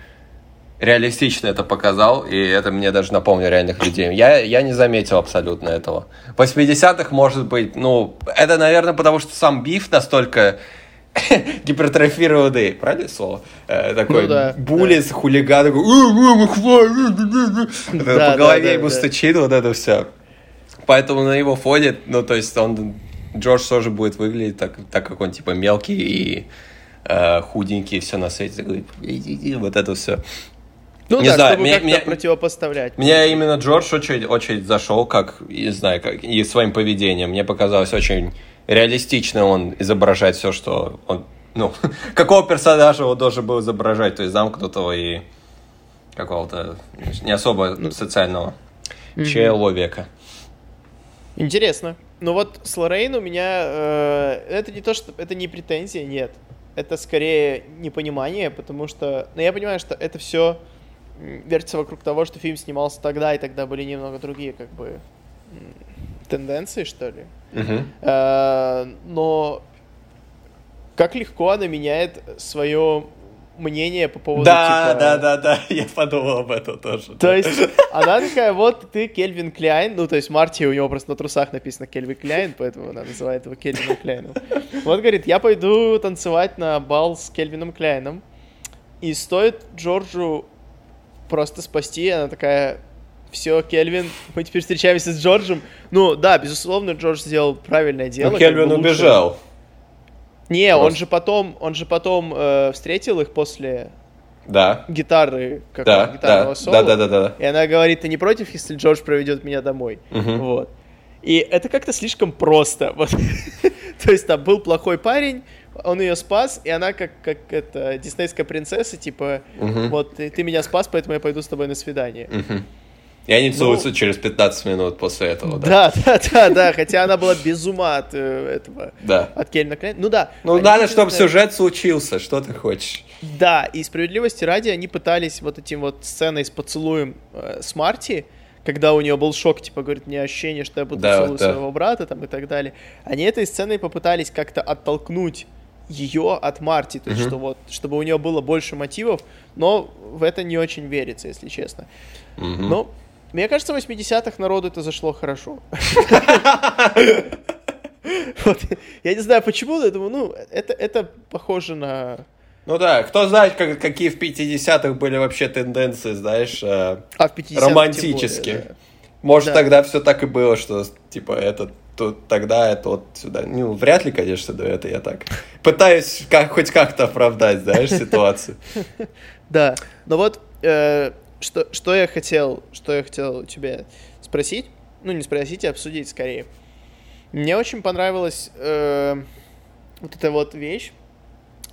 реалистично это показал, и это мне даже напомнил реальных людей. Я, я не заметил абсолютно этого. В 80-х, может быть, ну, это, наверное, потому что сам Биф настолько гипертрофированный, правильно слово? Э, такой Ну да, буллис, хулиган, такой, «Э, э, э, э». Это Да, по голове да, ему да. стучит вот это все. Поэтому на его фоне, ну, то есть он, Джордж тоже будет выглядеть так, так как он, типа, мелкий и э, худенький, все на свете, вот это все. Ну Не да, знаю, чтобы мне- как-то мне- противопоставлять. Мне именно Джордж очень, очень зашел, как, не знаю, как и своим поведением. Мне показалось очень реалистично он изображает все, что он ну, какого персонажа он должен был изображать, то есть замкнутого и какого-то не особо социального mm-hmm. человека. Интересно. Ну вот с Лоррейн у меня э, это не то, что это не претензия, нет. Это скорее непонимание, потому что, ну я понимаю, что это все вертится вокруг того, что фильм снимался тогда, и тогда были немного другие, как бы, тенденции, что ли. Uh-huh. Но как легко она меняет свое мнение по поводу да, типа... Да, да, да, я подумал об этом тоже. То есть она такая, вот ты Кельвин Кляйн, ну то есть Марти, у него просто на трусах написано Кельвин Кляйн, поэтому она называет его Кельвином Кляйном. Вот говорит, я пойду танцевать на бал с Кельвином Кляйном, и стоит Джорджу просто спасти, она такая, все, Кельвин, мы теперь встречаемся с Джорджем. Ну да, безусловно, Джордж сделал правильное дело. Но Кельвин убежал. Не, Просто. он же потом, он же потом э, встретил их после да. гитары, как да, гитарного да, соло. Да, да, да, да. И она говорит, ты не против, если Джордж проведет меня домой? Угу. Вот. И это как-то слишком просто. Вот. То есть там был плохой парень, он ее спас, и она как, как это, диснейская принцесса, типа, угу. вот, ты, ты меня спас, поэтому я пойду с тобой на свидание. Угу. И они ну, целуются ну, через 15 минут после этого, да? Да, да, да, да, хотя она была без ума от э, этого. Да. От Кельна Клейна. Ну да. Ну надо, чтобы сюжет случился, что ты хочешь. Да, и справедливости ради они пытались вот этим вот сценой с поцелуем э, с Марти, когда у нее был шок, типа, говорит, мне ощущение, что я буду да, целую да. своего брата там и так далее. Они этой сценой попытались как-то оттолкнуть ее от Марти, то есть, угу. что вот, чтобы у нее было больше мотивов, но в это не очень верится, если честно. Угу. Но мне кажется, в 80-х народу это зашло хорошо. Вот. Я не знаю почему, но я думаю, ну, это, это похоже на... Ну да, кто знает, как, какие в 50-х были вообще тенденции, знаешь, э, а в 50 романтические. Более, да. Может, да. тогда все так и было, что, типа, это тут тогда, это вот сюда. Ну, вряд ли, конечно, да, это я так пытаюсь как, хоть как-то оправдать, знаешь, ситуацию. Да, но вот э, что, что я хотел, что я хотел у тебя спросить, ну не спросить, а обсудить скорее. Мне очень понравилась э, вот эта вот вещь,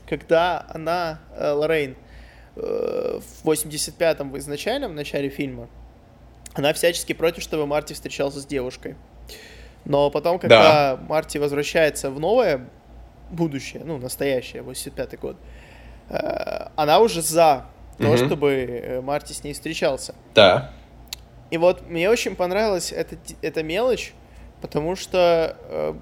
когда она, э, Лоррейн, э, в 85-м в изначальном начале фильма, она всячески против, чтобы Марти встречался с девушкой. Но потом, когда да. Марти возвращается в новое будущее, ну, настоящее, 85-й год, э, она уже за то, угу. чтобы э, Марти с ней встречался. Да. И вот мне очень понравилась эта, эта мелочь, потому что э,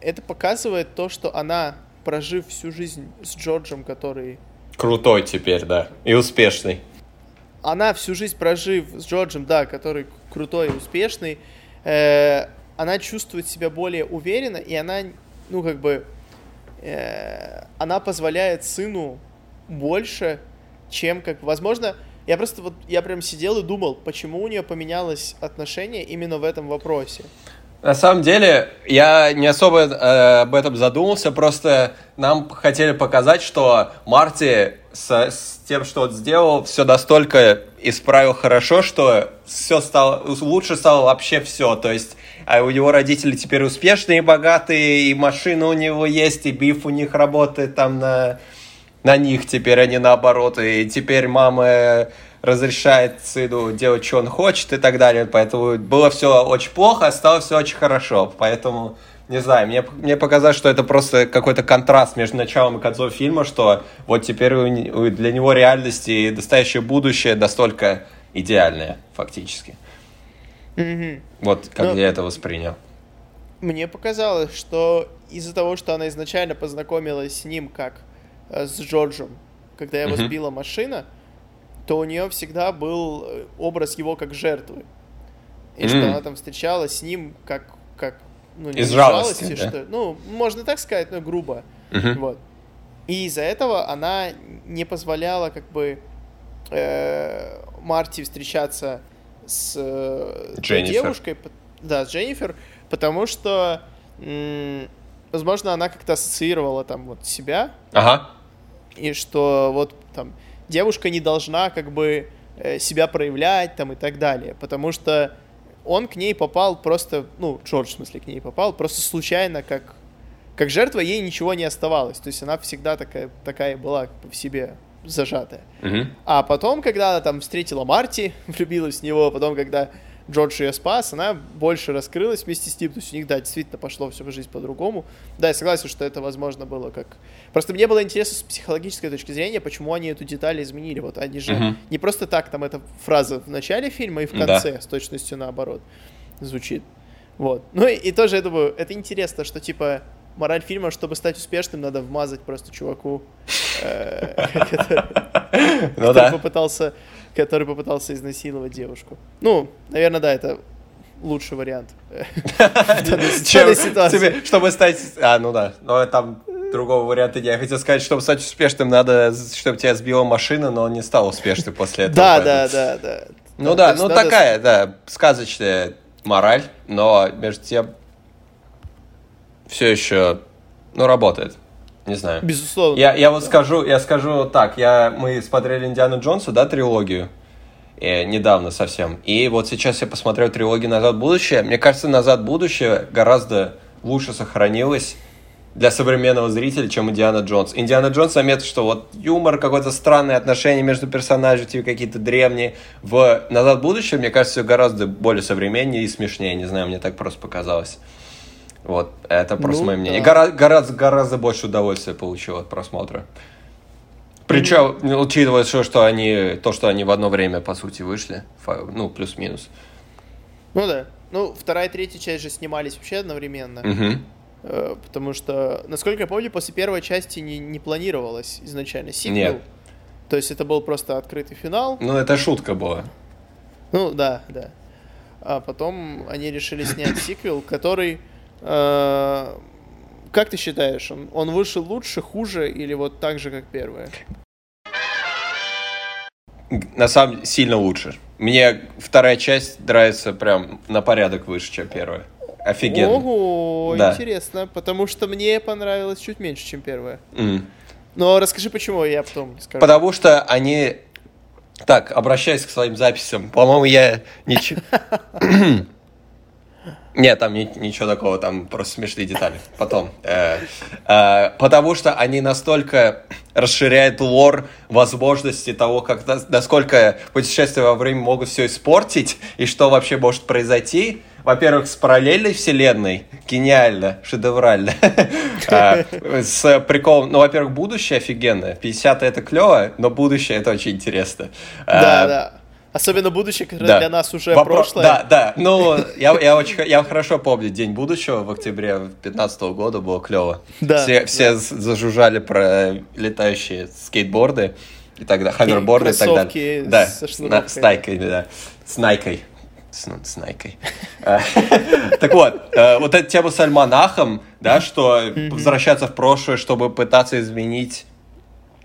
это показывает то, что она, прожив всю жизнь с Джорджем, который... Крутой теперь, да, и успешный. Она всю жизнь прожив с Джорджем, да, который крутой и успешный, э, она чувствует себя более уверенно, и она, ну, как бы, э, она позволяет сыну больше чем как... Возможно, я просто вот, я прям сидел и думал, почему у нее поменялось отношение именно в этом вопросе. На самом деле, я не особо э, об этом задумался, просто нам хотели показать, что Марти с, с тем, что он сделал, все настолько исправил хорошо, что все стало, лучше стало вообще все. То есть а у него родители теперь успешные, богатые, и машина у него есть, и биф у них работает там на на них теперь, а не наоборот. И теперь мама разрешает сыну делать, что он хочет и так далее. Поэтому было все очень плохо, а стало все очень хорошо. Поэтому, не знаю, мне, мне показалось, что это просто какой-то контраст между началом и концом фильма, что вот теперь для него реальность и настоящее будущее настолько идеальное, фактически. Mm-hmm. Вот как Но... я это воспринял. Мне показалось, что из-за того, что она изначально познакомилась с ним как Э, с Джорджем, когда его mm-hmm. сбила машина, то у нее всегда был э, образ его как жертвы. И mm-hmm. что она там встречалась с ним как, как ну, не из жалости, жалости да? что, ну, можно так сказать, но грубо. Mm-hmm. Вот. И из-за этого она не позволяла как бы э, Марти встречаться с э, девушкой, да, с Дженнифер, потому что, м- возможно, она как-то ассоциировала там вот себя. Ага и что вот там девушка не должна как бы э, себя проявлять там и так далее, потому что он к ней попал просто, ну, Джордж, в смысле, к ней попал просто случайно, как, как жертва ей ничего не оставалось. То есть она всегда такая, такая была в себе зажатая. Мгм. А потом, когда она там встретила Марти, влюбилась в него, потом, когда Джордж ее спас, она больше раскрылась вместе с ним. То есть у них, да, действительно пошло все в жизнь по-другому. Да, я согласен, что это, возможно, было как... Просто мне было интересно с психологической точки зрения, почему они эту деталь изменили. Вот они же Мгм. не просто так, там эта фраза в начале фильма и в Да. конце с точностью наоборот звучит. Вот. Ну и, и тоже, я думаю, это интересно, что типа мораль фильма, чтобы стать успешным, надо вмазать просто чуваку, э, который Ну да. попытался, который попытался изнасиловать девушку. Ну, наверное, да, это лучший вариант. Чем тебе- чтобы стать... А, ну да. Но там другого варианта нет. Я хотел сказать, чтобы стать успешным, надо, чтобы тебя сбила машина, но он не стал успешным после этого. Да, да, да, да. Ну да, ну такая, да, сказочная мораль, но между тем все еще, ну, работает. Не знаю. Безусловно. Я, я вот скажу, я скажу так, я, мы смотрели Индиану Джонса, да, трилогию, э, недавно совсем, и вот сейчас я посмотрел трилогию «Назад в будущее», мне кажется, «Назад в будущее» гораздо лучше сохранилась для современного зрителя, чем Индиана Джонс. Индиана Джонс заметил, что вот юмор, какое-то странное отношение между персонажами, типа какие-то древние. В «Назад в будущее», мне кажется, всё гораздо более современнее и смешнее, не знаю, мне так просто показалось. Вот, это просто Ну, мое мнение. да. Гора- гораздо, гораздо больше удовольствия получил от просмотра. Причем, ну, учитывая, что, что они, то, что они в одно время, по сути, вышли, ну, плюс-минус. Ну да. Ну, вторая и третья часть же снимались вообще одновременно. Э, Потому что, насколько я помню, после первой части не, не планировалось изначально сиквел. Нет. То есть это был просто открытый финал. Ну, это шутка была. Ну да, да. А потом они решили снять сиквел, который... э, как ты считаешь, он, он вышел лучше, хуже или вот так же, как первая? На самом деле, сильно лучше. Мне вторая часть нравится прям на порядок выше, чем первая. Офигенно. Ого, Да. интересно, потому что мне понравилось чуть меньше, чем первая. М. Но расскажи, почему, я потом скажу. Потому что они... Так, обращаясь к своим записям, по-моему, я ничего... Нет, там ни- ничего такого, там просто смешные детали. Потом. Э, э, потому что они настолько расширяют лор возможности того, как нас- насколько путешествия во времени могут все испортить и что вообще может произойти. Во-первых, с параллельной вселенной гениально, шедеврально. А, С приколом, ну, во-первых, будущее офигенное. 50 это клево, но будущее это очень интересно. Да, А, да. Особенно будущее, которое да. для нас уже Вопро- прошлое. Да, да. Ну, я, я очень я хорошо помню День будущего в октябре 2015 года, было клево. Да, Все, да. все з- зажужжали про летающие скейтборды и так далее, хаверборды и так далее. Да, со на- с найкой, да. С найкой. С, ну, с найкой. А, Так вот, э, вот эта тема с альманахом, да, что возвращаться в прошлое, чтобы пытаться изменить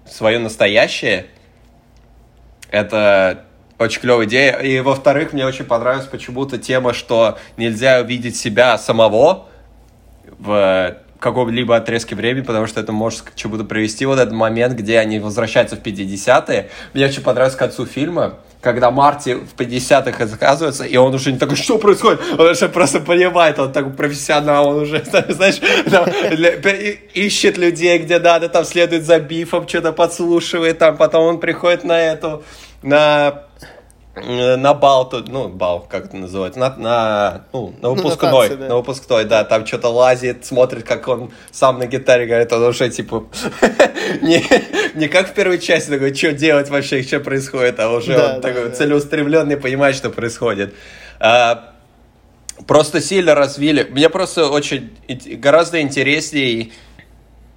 свое настоящее, это очень клевая идея. И во-вторых, мне очень понравилась почему-то тема, что нельзя увидеть себя самого в каком-либо отрезке времени, потому что это может к чему-то привести. Вот этот момент, где они возвращаются в 50-е. Мне очень понравилось к концу фильма, когда Марти в 50-х оказывается, и он уже не такой, что происходит? Он уже просто понимает, он такой профессионал, он уже, знаешь, там, ищет людей, где надо, там следует за бифом, что-то подслушивает, там, потом он приходит на эту, на на бал, тут, ну, бал, как это называется, на, на, ну, на на выпускной, танцы, да. на выпускной, да, там что-то лазит, смотрит, как он сам на гитаре говорит, он уже, типа, не, не как в первой части, такой, что делать вообще, что происходит, а уже Да, он да, такой да. целеустремленный, понимает, что происходит. А, просто сильно развили, мне просто очень, гораздо интереснее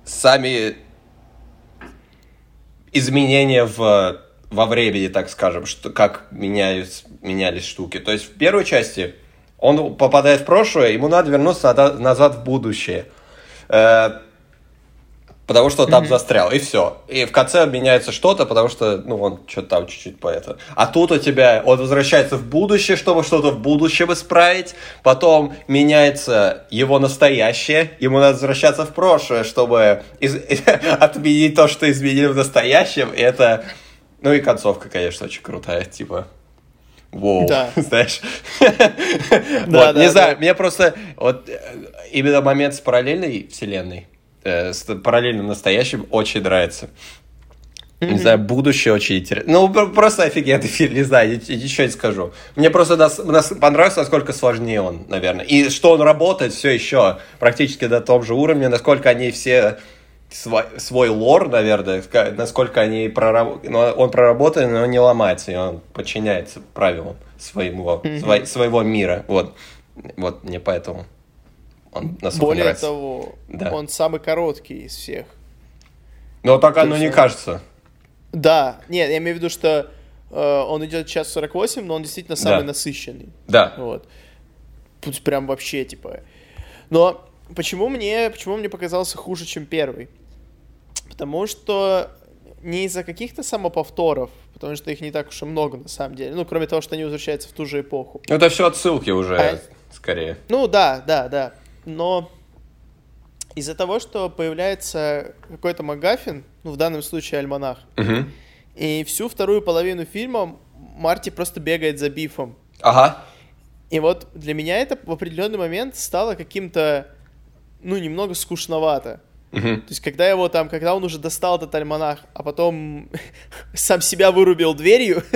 сами изменения в, во времени, так скажем, что, как менялись, менялись штуки. То есть в первой части он попадает в прошлое, ему надо вернуться назад в будущее. Э, потому что там застрял, и все. И в конце меняется что-то, потому что, ну, он что-то там чуть-чуть по это. А тут у тебя, он возвращается в будущее, чтобы что-то в будущем исправить, потом меняется его настоящее, ему надо возвращаться в прошлое, чтобы из- отменить то, что изменили в настоящем, и это... Ну и концовка, конечно, очень крутая, типа... Воу, Да. знаешь. Да, Вот, да, не знаю, мне просто вот э, именно момент с параллельной вселенной, э, с параллельным настоящим очень нравится. Не знаю, будущее очень интересно. Ну, просто офигенный фильм, не знаю, ничего не скажу. Мне просто нас, нас понравилось, насколько сложнее он, наверное. И что он работает все еще практически до том же уровне, насколько они все свой, свой лор, наверное, насколько они прораб... ну, он проработан, но не ломается, и он подчиняется правилам своего, mm-hmm. сво... своего мира. Вот. вот мне поэтому он Более нравится. того, да. он самый короткий из всех. Но так оно не кажется. Да, нет, я имею в виду, что э, он идет час 48, но он действительно самый да. насыщенный. Да. Вот. Тут прям вообще, типа... Но почему мне, почему мне показался хуже, чем первый? Потому что не из-за каких-то самоповторов, потому что их не так уж и много на самом деле. Ну, кроме того, что они возвращаются в ту же эпоху. Это все отсылки уже, а... скорее. Ну да, да, да. Но из-за того, что появляется какой-то Магафин, ну, в данном случае Альманах, угу. и всю вторую половину фильма Марти просто бегает за бифом. Ага. И вот для меня это в определенный момент стало каким-то, ну, немного скучновато. Угу. То есть, когда его там, когда он уже достал этот альманах, а потом сам себя вырубил дверью,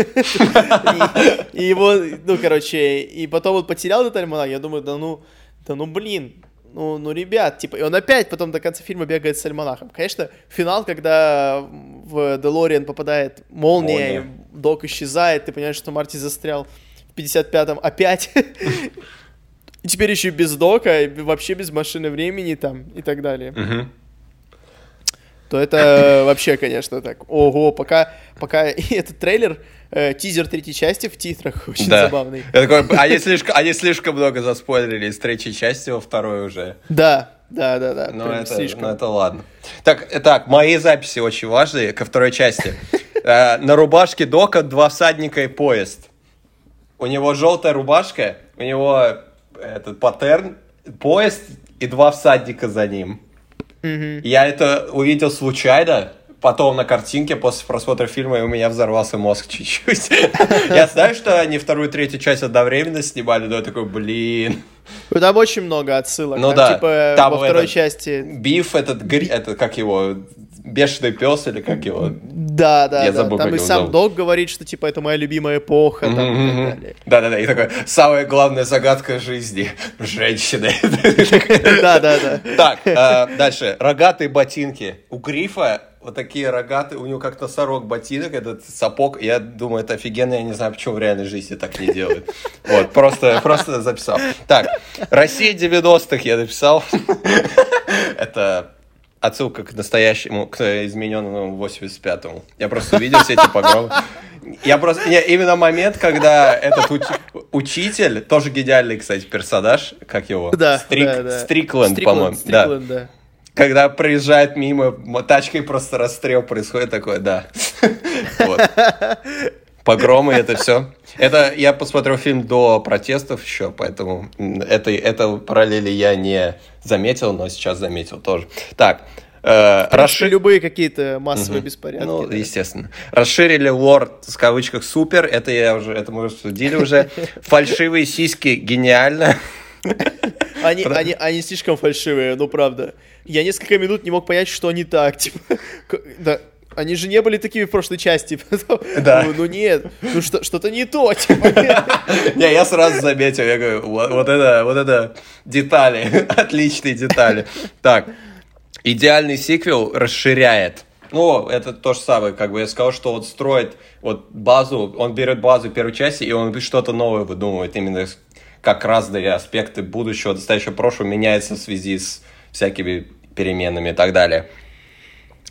и его, ну, короче, и потом он потерял этот альманах, я думаю, да ну, да ну, блин, ну, ну, ребят, типа, и он опять потом до конца фильма бегает с альманахом. Конечно, финал, когда в Делориан попадает молния, док исчезает, ты понимаешь, что Марти застрял в 55-м опять. И теперь еще без дока, вообще без машины времени там и так далее. Угу. То это вообще, конечно, так. Ого, пока, пока этот трейлер, э, тизер третьей части в титрах очень да. забавный. Такой, они, слишком, они слишком много заспойлерили из третьей части во второй уже. Да, да, да, да. Ну это, ну это ладно. Так, так, мои записи очень важные ко второй части. Э, на рубашке Дока два всадника и поезд. У него желтая рубашка, у него этот паттерн, поезд и два всадника за ним. Mm-hmm. Я это увидел случайно, потом на картинке после просмотра фильма, и у меня взорвался мозг чуть-чуть. Я знаю, что они вторую и третью часть одновременно снимали, но я такой, блин. Ну, там очень много отсылок. Ну да. Типа во второй части... Биф, этот, это как его, бешеный пес или как его? Да, да, Я да. Забыл, там и сам Док говорит, что типа это моя любимая эпоха, там, mm-hmm. и так далее. Да, да, да. И такой, самая главная загадка жизни женщины. Да, да, да. Так, а, дальше. Рогатые ботинки. У Грифа вот такие рогатые, у него как то сорок ботинок, этот сапог, я думаю, это офигенно, я не знаю, почему в реальной жизни так не делают. Вот, просто, просто записал. Так, Россия 90-х я написал. Это отсылка к настоящему, к измененному 85-му. Я просто увидел все эти погромы. Я просто... Не, именно момент, когда этот уч... учитель, тоже гениальный, кстати, персонаж, как его? Да, Стрик... да, да. Стрикленд, по-моему. да. да. Когда проезжает мимо, тачкой просто расстрел происходит, такое, да. Погромы, это все. Это я посмотрел фильм до протестов еще, поэтому это, это параллели я не заметил, но сейчас заметил тоже. Так, Э, расшир... Любые какие-то массовые угу. беспорядки. Ну, да. естественно. Расширили лор в кавычках супер. Это я уже, это мы обсудили уже. Фальшивые сиськи гениально. Они, они, они слишком фальшивые, ну правда. Я несколько минут не мог понять, что они так. Типа, да, они же не были такими в прошлой части. Да. Ну, ну нет, ну что, что-то не то. Типа. Не, я сразу заметил, я говорю, вот, это, вот это детали, отличные детали. Так, идеальный сиквел расширяет. Ну, это то же самое, как бы я сказал, что вот строит вот базу, он берет базу первой части, и он что-то новое выдумывает, именно как разные аспекты будущего, настоящего, прошлого меняется в связи с всякими переменами и так далее.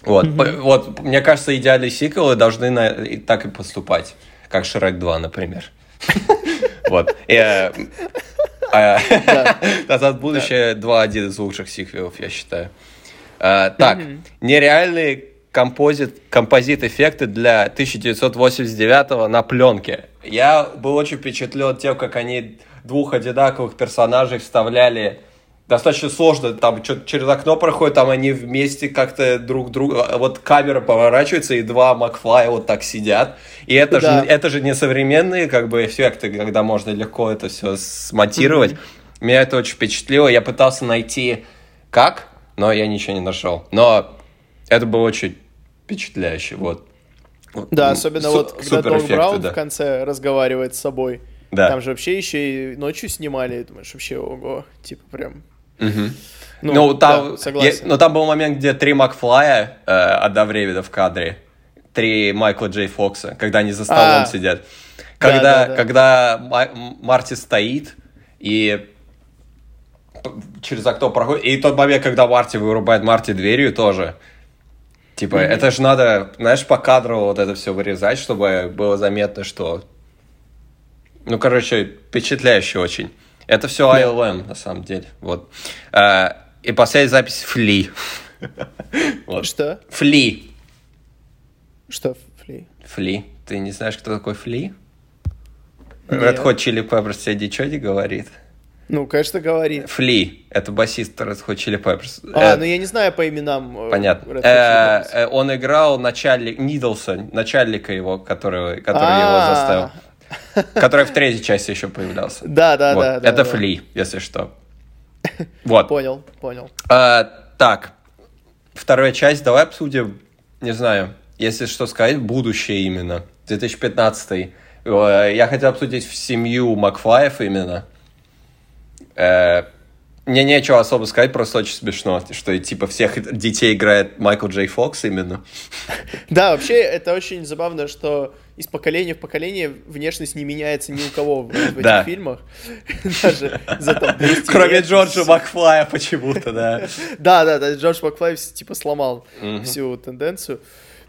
Вот, mm-hmm. вот мне кажется, идеальные сиквелы должны на, и так и поступать, как Шрек 2, например. Вот. Э, а, Назад будущее 2 один из лучших сиквелов, я считаю. А, так, нереальные композит, композит-эффекты для 1989 на пленке. Я был очень впечатлен тем, как они двух одинаковых персонажей вставляли достаточно сложно, там что через окно проходит, там они вместе как-то друг друга, вот камера поворачивается, и два Макфлая вот так сидят, и это, да. же, это же не современные как бы эффекты, когда можно легко это все смонтировать. Mm-hmm. Меня это очень впечатлило. Я пытался найти как, но я ничего не нашел. Но это было очень впечатляюще, вот. Да, особенно Су- вот, когда Док Браун да. в конце разговаривает с собой. Да. Там же вообще еще и ночью снимали, думаешь, вообще, ого, типа прям... Угу. Ну, ну, там, да, согласен. Я, ну, там был момент, где три Макфлая э, одновременно в кадре. Три Майкла Джей Фокса, когда они за столом а, сидят. Когда, да, да, да. когда Марти стоит и через окно проходит. И тот момент, когда Марти вырубает Марти дверью тоже. Типа, mm-hmm. это же надо, знаешь, по кадру вот это все вырезать, чтобы было заметно, что... Ну, короче, впечатляюще очень. Это все ILM, на самом деле. Вот. А, и последняя запись Фли. вот. Что? Фли. Что Фли? Фли. Ты не знаешь, кто такой Фли? Red Hot Chili Peppers тебе ничего не говорит? Ну, конечно, говорит. Фли, это басист Red Hot Chili Peppers. А, э, ну я не знаю по именам. Э, Понятно. Э, э, он играл начальник, Нидлса, начальника его, которого, который его а. заставил. Который в третьей части еще появлялся. Да, да, да. Это Фли, если что. Вот. Понял, понял. Так, вторая часть, давай обсудим, не знаю, если что сказать, будущее именно, 2015 Я хотел обсудить семью Макфлаев именно. Э, мне нечего особо сказать, просто очень смешно, что типа всех детей играет Майкл Джей Фокс именно. Да, вообще это очень забавно, что из поколения в поколение внешность не меняется ни у кого в, в этих да. фильмах. Даже за там 200 Кроме лет. Джорджа Макфлая почему-то, да. Да, да, да, Джордж Макфлай типа сломал всю тенденцию.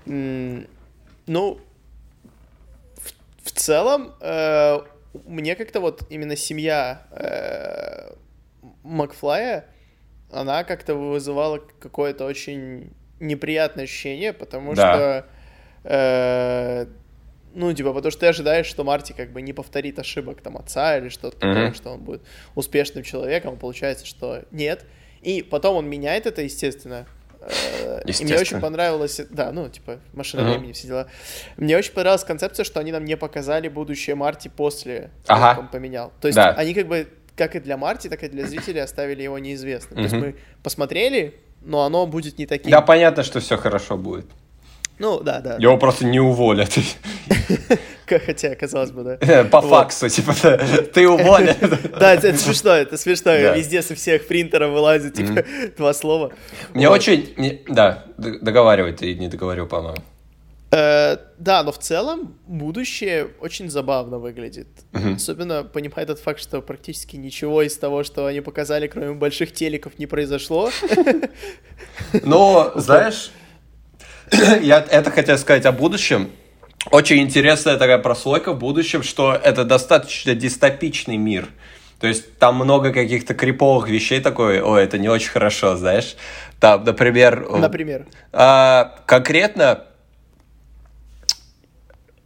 Ну, в целом, э, мне как-то вот именно семья э, Макфлая, она как-то вызывала какое-то очень неприятное ощущение, потому да. что э, ну, типа, потому что ты ожидаешь, что Марти как бы не повторит ошибок там отца или что-то mm-hmm. такое, что он будет успешным человеком, а получается, что нет. И потом он меняет это, естественно, Э, и мне очень понравилось, да, ну, типа, машина uh-huh. времени, все дела. Мне очень понравилась концепция, что они нам не показали будущее Марти после того, ага. как он поменял. То есть да. они как бы, как и для Марти, так и для зрителей оставили его неизвестным. Uh-huh. То есть мы посмотрели, но оно будет не таким. Да, понятно, что все хорошо будет. Ну, да, да. Его просто не уволят. Хотя, казалось бы, да. По факсу, типа, ты уволен. Да, это смешно, это смешно. Везде со всех принтеров вылазит, типа, два слова. Мне очень... Да, договаривай, ты не договорил, по-моему. Э, да, но в целом будущее очень забавно выглядит. Особенно понимая этот факт, что практически ничего из того, что они показали, кроме больших телеков, не произошло. Но, знаешь, я это хотел сказать о будущем. Очень интересная такая прослойка в будущем, что это достаточно дистопичный мир. То есть там много каких-то криповых вещей такой, ой, это не очень хорошо, знаешь. Там, например... Например? А, конкретно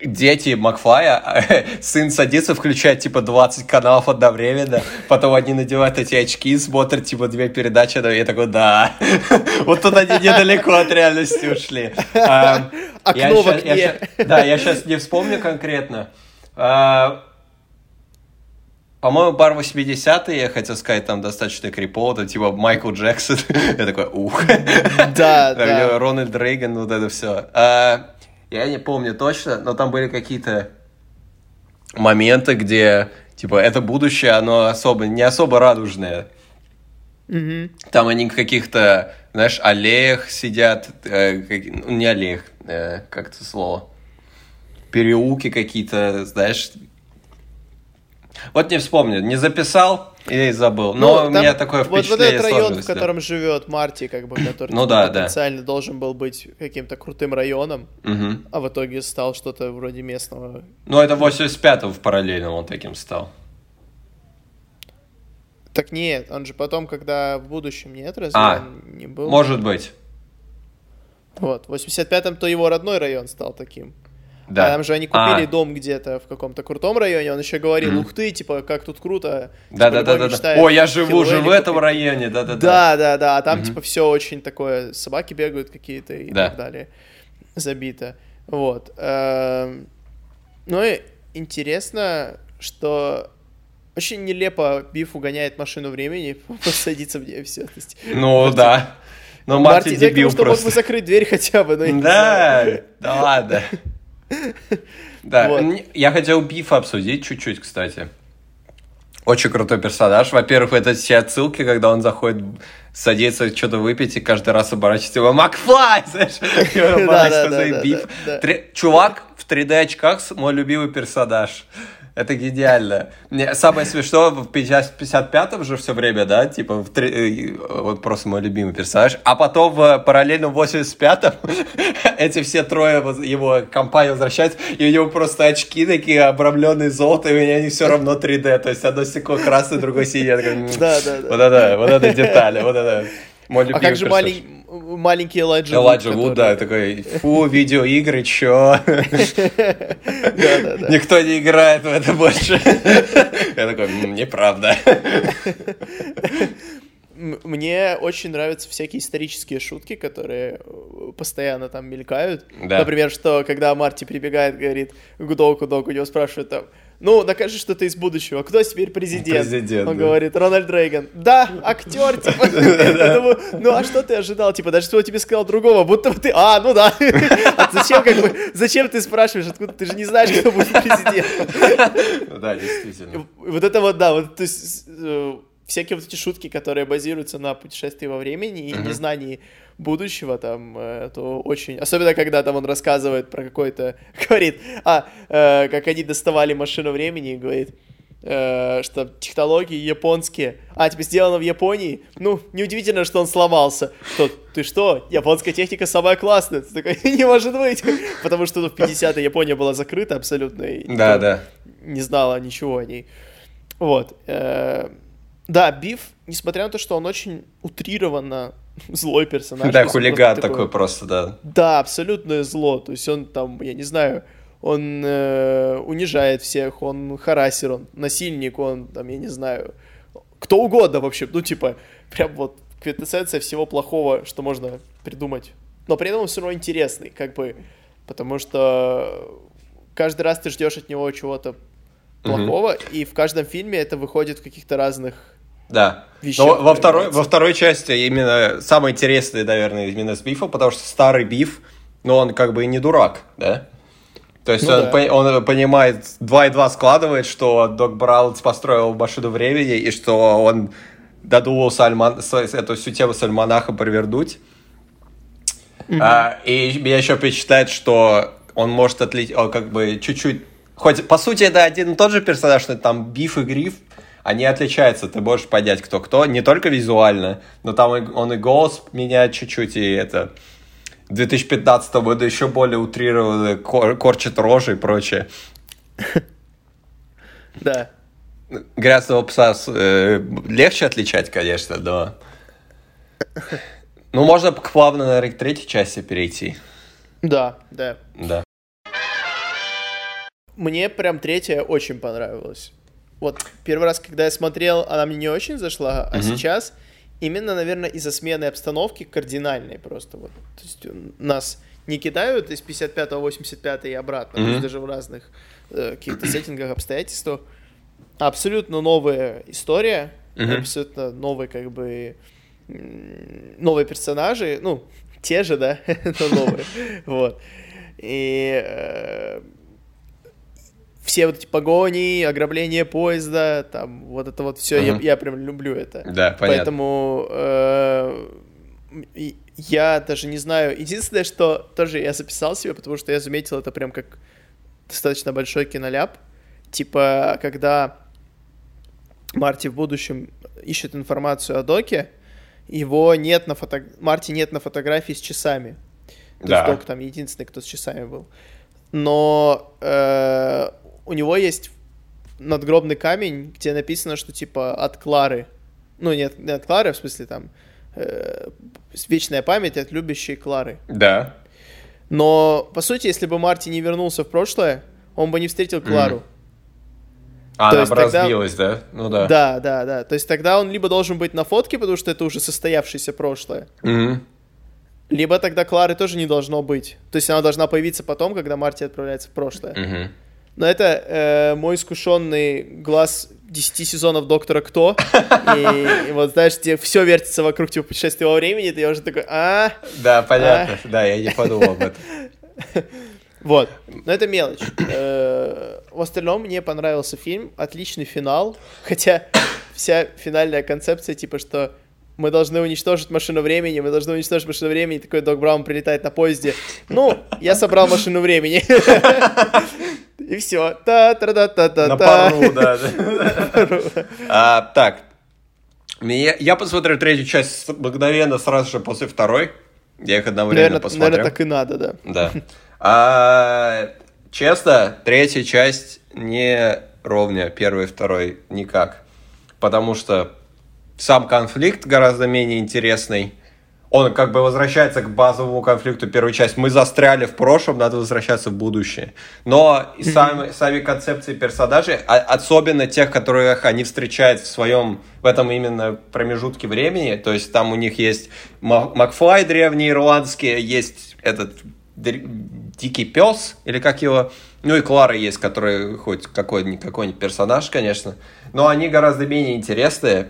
дети Макфлая, сын садится, включает, типа, 20 каналов одновременно, потом они надевают эти очки, смотрят, типа, две передачи, и я такой, да, вот тут они недалеко от реальности ушли. А, Окно в окне. Да, я сейчас не вспомню конкретно. А, по-моему, бар 80-е, я хотел сказать, там достаточно крипово, там типа Майкл Джексон. я такой, ух. Да, да. Рональд Рейган, вот это все. Я не помню точно, но там были какие-то моменты, где, типа, это будущее, оно особо, не особо радужное. Mm-hmm. Там они в каких-то, знаешь, аллеях сидят, э, как, ну, не аллеях, э, как это слово, переулки какие-то, знаешь. Вот не вспомню, не записал, и забыл. Но ну, у меня такое впечатление Вот, вот этот район, в котором живет Марти, как бы, который ну, да, потенциально да. должен был быть каким-то крутым районом, угу. а в итоге стал что-то вроде местного. Ну, это 85-го в параллельном он таким стал. Так нет, он же потом, когда в будущем нет, разве а, не был? может быть. Вот, в 85-м то его родной район стал таким. Да. А там же они купили а. дом где-то в каком-то крутом районе, он еще говорил, mm-hmm. ух ты, типа, как тут круто. Да, типа, да, да. О, я живу же в этом районе, да, да, да. Да, да, да, а там, mm-hmm. типа, все очень такое, собаки бегают какие-то и да. так далее, забито. Вот. Эм, ну и интересно, что Очень нелепо Биф угоняет машину времени, садится в нее все. Ну да. Но Марти, Марти дебил что просто. мог бы закрыть дверь хотя бы, но Да, да ладно. Да, вот. я хотел Бифа обсудить чуть-чуть, кстати. Очень крутой персонаж. Во-первых, это все отсылки, когда он заходит, садится что-то выпить и каждый раз оборачивается его Макфлай, знаешь? Биф. Чувак в 3D очках мой любимый персонаж. Это гениально. Мне самое смешное, в 55-м же все время, да, типа, в 3... Э, вот просто мой любимый персонаж. А потом в параллельно в 85-м эти все трое его компания возвращаются, и у него просто очки такие обрамленные золотом, и они все равно 3D. То есть одно стекло красное, другое синее. Да, да, да. Вот это, вот это детали, вот это. Мой а как же малень... маленький Элайджа Элайджа Вуд, да, такой, фу, видеоигры, чё? Никто не играет в это больше. Я такой, неправда. Мне очень нравятся всякие исторические шутки, которые э, постоянно там мелькают. Да. Например, что когда Марти прибегает, говорит к Доку, Док у него спрашивают там, ну, докажи, что ты из будущего. Кто теперь президент? Президент. Он да. говорит, Рональд Рейган. Да, актер, типа. Думаю, ну а что ты ожидал? Типа, даже что тебе сказал другого, будто бы ты. А, ну да. А зачем, как бы, зачем ты спрашиваешь, откуда ты же не знаешь, кто будет президентом? Да, действительно. Вот это вот, да, вот, то есть э, всякие вот эти шутки, которые базируются на путешествии во времени и незнании будущего, там, э, то очень... Особенно, когда там он рассказывает про какой-то... Говорит, а, э, как они доставали машину времени, и говорит, э, что технологии японские. А, типа, сделано в Японии? Ну, неудивительно, что он сломался. Что, ты что? Японская техника самая классная. Ты такой, не может быть. Потому что ну, в 50-е Япония была закрыта абсолютно. И да, да. Не знала ничего о ней. Вот. Э, да, Биф, несмотря на то, что он очень утрированно злой персонаж. Да, хулиган такой, такой просто, да. Да, абсолютное зло. То есть он там, я не знаю, он э, унижает всех, он харасер, он насильник, он там, я не знаю, кто угодно вообще. Ну, типа, прям вот квинтэссенция всего плохого, что можно придумать. Но при этом он все равно интересный, как бы, потому что каждый раз ты ждешь от него чего-то плохого, mm-hmm. и в каждом фильме это выходит в каких-то разных да. Вещах, Но во второй, во второй части именно самое интересное, наверное, именно с Бифом, потому что старый Биф, но он как бы и не дурак, да? То есть ну, он, да. по, он понимает, 2 и 2 складывает, что Док Браунс построил машину времени, и что он додумался альман, эту всю тему с альманахом провернуть. Mm-hmm. А, и меня еще впечатляет, что он может отлить, он как бы чуть-чуть... Хоть, по сути, это один и тот же персонаж, но там Биф и Гриф, они отличаются, ты можешь понять, кто кто, не только визуально, но там он и голос меняет чуть-чуть, и это... В 2015 году еще более утрированный, кор, корчит рожи и прочее. Да. Грязного пса э, легче отличать, конечно, но... Ну, можно плавно, наверное, к третьей части перейти. Да, да. Да. Мне прям третья очень понравилась вот первый раз, когда я смотрел, она мне не очень зашла, а mm-hmm. сейчас именно, наверное, из-за смены обстановки кардинальной просто. Вот. То есть нас не кидают из 55 85 и обратно, есть даже в разных э, каких-то сеттингах, обстоятельствах. Абсолютно новая история, mm-hmm. абсолютно новые как бы новые персонажи, ну, те же, да, но новые, вот. И э, все вот эти погони, ограбление поезда, там вот это вот все, uh-huh. я, я прям люблю это. Да, понятно. Поэтому э, я даже не знаю. Единственное, что тоже я записал себе, потому что я заметил это прям как достаточно большой киноляп. Типа, когда Марти в будущем ищет информацию о Доке, его нет на фото... Марти нет на фотографии с часами. То да. есть Док там единственный, кто с часами был. Но э, у него есть надгробный камень, где написано, что типа от Клары. Ну, нет, не от Клары, в смысле там э, вечная память от любящей Клары. Да. Но, по сути, если бы Марти не вернулся в прошлое, он бы не встретил Клару. Mm. А, То она бы тогда... разбилась, да? Ну да. Да, да, да. То есть тогда он либо должен быть на фотке, потому что это уже состоявшееся прошлое. Mm-hmm. Либо тогда Клары тоже не должно быть. То есть она должна появиться потом, когда Марти отправляется в прошлое. Mm-hmm. Но это э, мой искушенный глаз 10 сезонов Доктора Кто. И, и вот, знаешь, тебе все вертится вокруг типа путешествия во времени, ты уже такой, а Да, понятно. А? Да, я не подумал об этом. Вот, но это мелочь. Э, в остальном мне понравился фильм, отличный финал, хотя вся финальная концепция, типа, что мы должны уничтожить машину времени, мы должны уничтожить машину времени, такой Док Браун прилетает на поезде. Ну, я собрал машину времени. И все. та та та та та На пару, да. а, так. Я, я посмотрю третью часть мгновенно сразу же после второй. Я их одновременно наверное, посмотрю. Наверное, так и надо, да. Да. А, честно, третья часть не ровня первой и второй никак. Потому что сам конфликт гораздо менее интересный. Он как бы возвращается к базовому конфликту первой части. Мы застряли в прошлом, надо возвращаться в будущее. Но и сами, сами концепции персонажей, а, особенно тех, которых они встречают в своем, в этом именно промежутке времени, то есть там у них есть Макфлай древний ирландский, есть этот дикий пес, или как его, ну и Клара есть, который хоть какой-нибудь персонаж, конечно, но они гораздо менее интересные,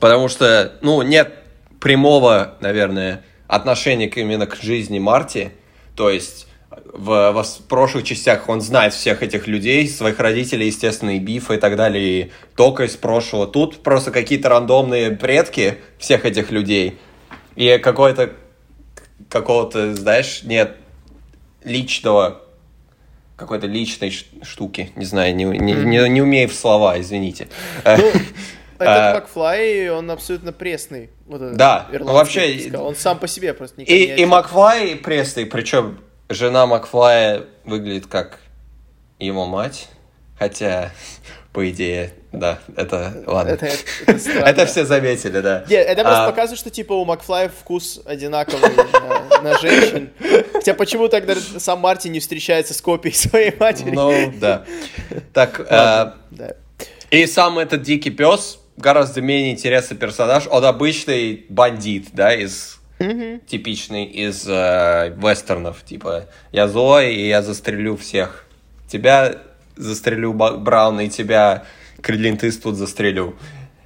Потому что, ну, нет прямого, наверное, отношения именно к жизни Марти. То есть в, в прошлых частях он знает всех этих людей, своих родителей, естественно, и Бифа и так далее, и только из прошлого. Тут просто какие-то рандомные предки всех этих людей. И какой-то, какого-то, знаешь, нет личного какой-то личной штуки, не знаю, не, не, не, не умею в слова, извините. Ну, этот а, Макфлай, он абсолютно пресный. Вот да, ну, вообще... Он сам по себе просто никак и, не И Макфлай пресный, причем жена Макфлая выглядит как его мать, хотя, по идее, да, это ладно. Это, это, это все заметили, да. Нет, это просто а... показывает, что типа у Макфлая вкус одинаковый на, на женщин. Хотя почему тогда сам Марти не встречается с копией своей матери? Ну, да. Так, а, да. и сам этот дикий пес, гораздо менее интересный персонаж. Он обычный бандит, да, из mm-hmm. типичный из э, вестернов, типа я злой и я застрелю всех. Тебя застрелю Брауна и тебя Клинт Иствуд застрелю.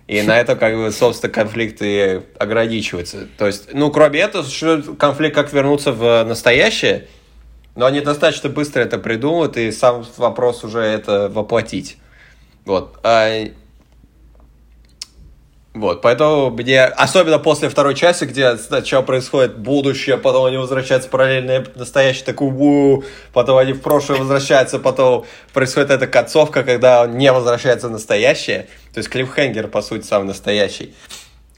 И на это, как бы, собственно, конфликты ограничиваются. То есть, ну, кроме этого, конфликт как вернуться в настоящее, но они достаточно быстро это придумывают, и сам вопрос уже это воплотить. Вот. А вот, поэтому мне, особенно после второй части, где сначала происходит будущее, потом они возвращаются параллельно настоящее, такой у потом они в прошлое возвращаются, потом происходит эта концовка, когда он не возвращается в настоящее, то есть клиффхенгер, по сути, самый настоящий.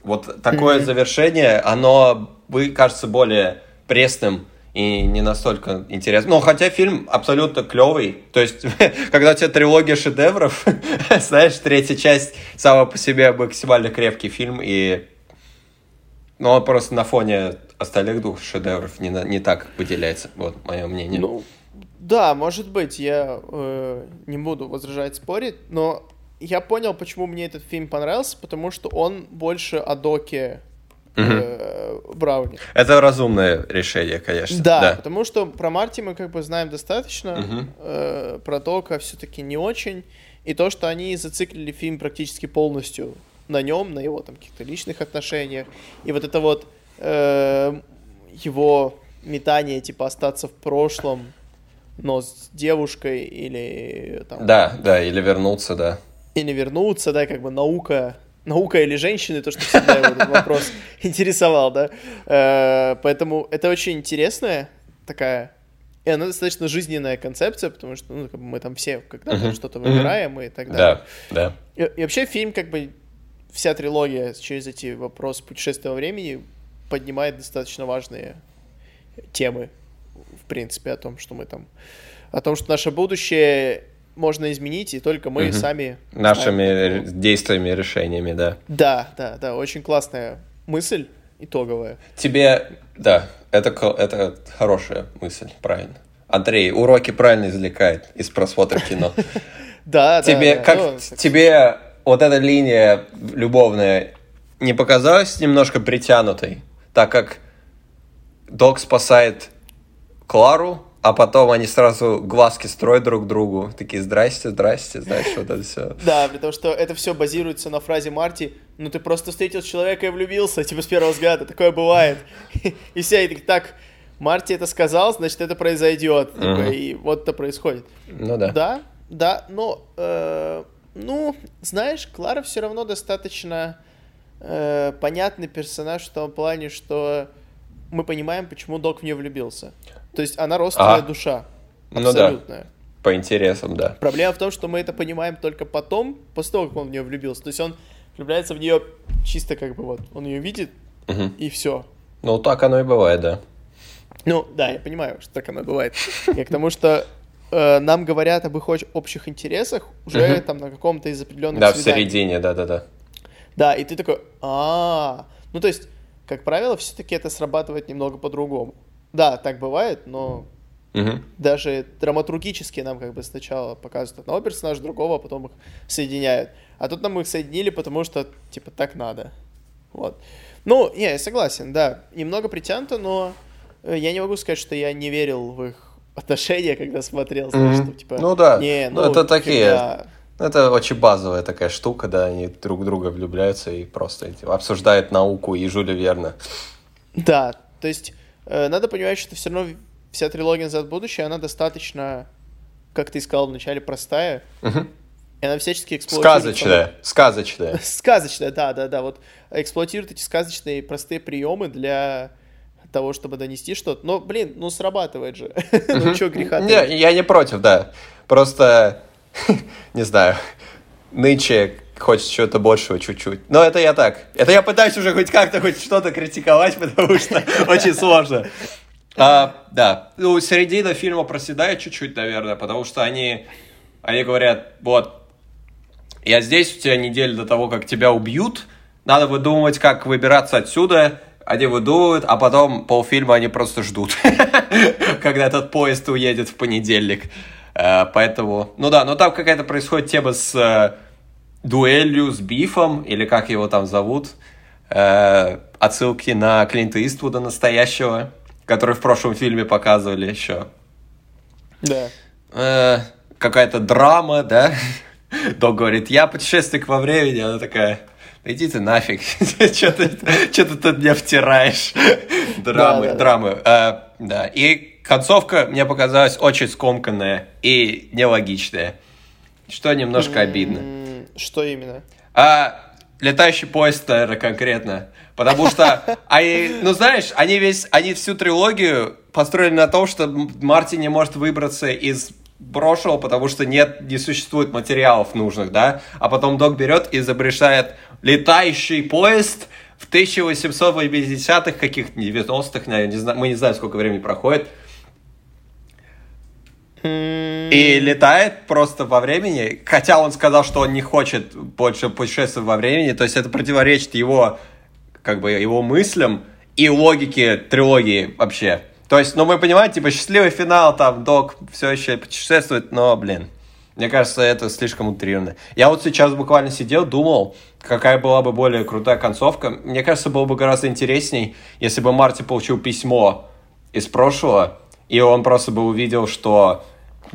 Вот такое mm-hmm. завершение, оно, кажется более пресным, и не настолько интересно. Но хотя фильм абсолютно клевый. То есть, когда у тебя трилогия шедевров, знаешь, третья часть сама по себе максимально крепкий фильм, и ну, он просто на фоне остальных двух шедевров не, не так выделяется, вот мое мнение. Ну, да, может быть, я э, не буду возражать, спорить, но я понял, почему мне этот фильм понравился, потому что он больше о доке э, Брауни. Это разумное решение, конечно. Да, да, потому что про Марти мы как бы знаем достаточно, угу. э, про Дока все-таки не очень, и то, что они зациклили фильм практически полностью на нем, на его там каких-то личных отношениях, и вот это вот э, его метание, типа, остаться в прошлом, но с девушкой или там... Да, да, или вернуться, да. Или вернуться, да, как бы наука наука или женщины, то, что всегда его этот вопрос интересовал, да. Э, поэтому это очень интересная такая и она достаточно жизненная концепция, потому что ну, как бы мы там все когда-то что-то выбираем и так далее. Да, да. И, и вообще фильм, как бы, вся трилогия через эти вопросы путешествия во времени поднимает достаточно важные темы, в принципе, о том, что мы там... О том, что наше будущее можно изменить, и только мы угу. сами... Нашими знаем, действиями, решениями, да. Да, да, да, очень классная мысль итоговая. Тебе, да, это, это хорошая мысль, правильно. Андрей, уроки правильно извлекает из просмотра кино. Да, тебе. Как ну, тебе вот эта линия любовная не показалась немножко притянутой, так как Док спасает Клару, а потом они сразу глазки строят друг другу. Такие, здрасте, здрасте, знаешь, вот это все. Да, потому что это все базируется на фразе Марти, ну ты просто встретил человека и влюбился, типа с первого взгляда, такое бывает. И все, и так, Марти это сказал, значит это произойдет, типа, и вот это происходит. Ну да. Да, да, но, э, ну, знаешь, Клара все равно достаточно э, понятный персонаж в том плане, что мы понимаем, почему Док в нее влюбился. То есть она родственная Ага. душа. Ну Абсолютная. да. По интересам, да. Проблема в том, что мы это понимаем только потом, после того, как он в нее влюбился. То есть он влюбляется в нее чисто как бы вот, он ее видит, Мгм. и все. Ну, так оно и бывает, да. Ну, да, я понимаю, что так оно бывает. Я к тому, что э, нам говорят об их общих интересах уже Мгм. там на каком-то из определенных Да, в свиданий. середине, да-да-да. Да, и ты такой, а, ну то есть, как правило, все-таки это срабатывает немного по-другому. Да, так бывает, но Мгм. даже драматургически нам как бы сначала показывают одного персонажа, другого, а потом их соединяют. А тут нам их соединили, потому что, типа, так надо. Вот. Ну, не, я согласен, да. Немного притянуто, но э, я не могу сказать, что я не верил в их отношения, когда смотрел, знаешь, Мгм. что, типа... Ну да. Не, Ну, ну, это такие- когда- Это очень базовая такая штука, да, они друг друга влюбляются и просто эти, обсуждают науку и Жюля Верна. Да, то есть надо понимать, что все равно вся трилогия «Назад в будущее», она достаточно, как ты сказал вначале, простая, и она всячески эксплуатирует... Сказочная, сказочная. Сказочная, да, да, да, вот эксплуатирует эти сказочные простые приемы для того, чтобы донести что-то. Но, блин, ну срабатывает же. Ну что греха Не, я не против, да. Просто, не знаю, нынче хочется чего-то большего чуть-чуть. Но это я так. Это я пытаюсь уже хоть как-то хоть что-то критиковать, потому что очень сложно. А, да, ну, середина фильма проседает чуть-чуть, наверное, потому что они, они говорят, вот, я здесь у тебя неделю до того, как тебя убьют, надо выдумывать, как выбираться отсюда. Они выдумывают, а потом полфильма они просто ждут, когда этот поезд уедет в понедельник. Э, Поэтому, ну да, но там какая-то происходит тема с э, дуэлью, с Бифом, или как его там зовут. Э, Отсылки на Клинта Иствуда настоящего, который в прошлом фильме показывали еще. Да. Э, какая-то драма, да? Док говорит, я путешественник во времени, она такая, да иди ты нафиг, что ты, тут мне втираешь? Драмы, драмы. Э, Да, и концовка мне показалась очень скомканная и нелогичная, что немножко обидно. Что именно? А летающий поезд, наверное, конкретно. Потому что, они, ну знаешь, они весь, они всю трилогию построили на том, что Марти не может выбраться из прошлого, потому что нет, не существует материалов нужных, да? А потом Док берет и изобретает летающий поезд в 1880-х, каких-то 90-х, наверное, не знаю, мы не знаем, сколько времени проходит. И летает просто во времени, хотя он сказал, что он не хочет больше путешествовать во времени, то есть это противоречит его, как бы, его мыслям и логике трилогии вообще. То есть, ну, мы понимаем, типа, счастливый финал, там, Док все еще путешествует, но, блин, мне кажется, это слишком утрированно. Я вот сейчас буквально сидел, думал, какая была бы более крутая концовка. Мне кажется, было бы гораздо интересней, если бы Марти получил письмо из прошлого, и он просто бы увидел, что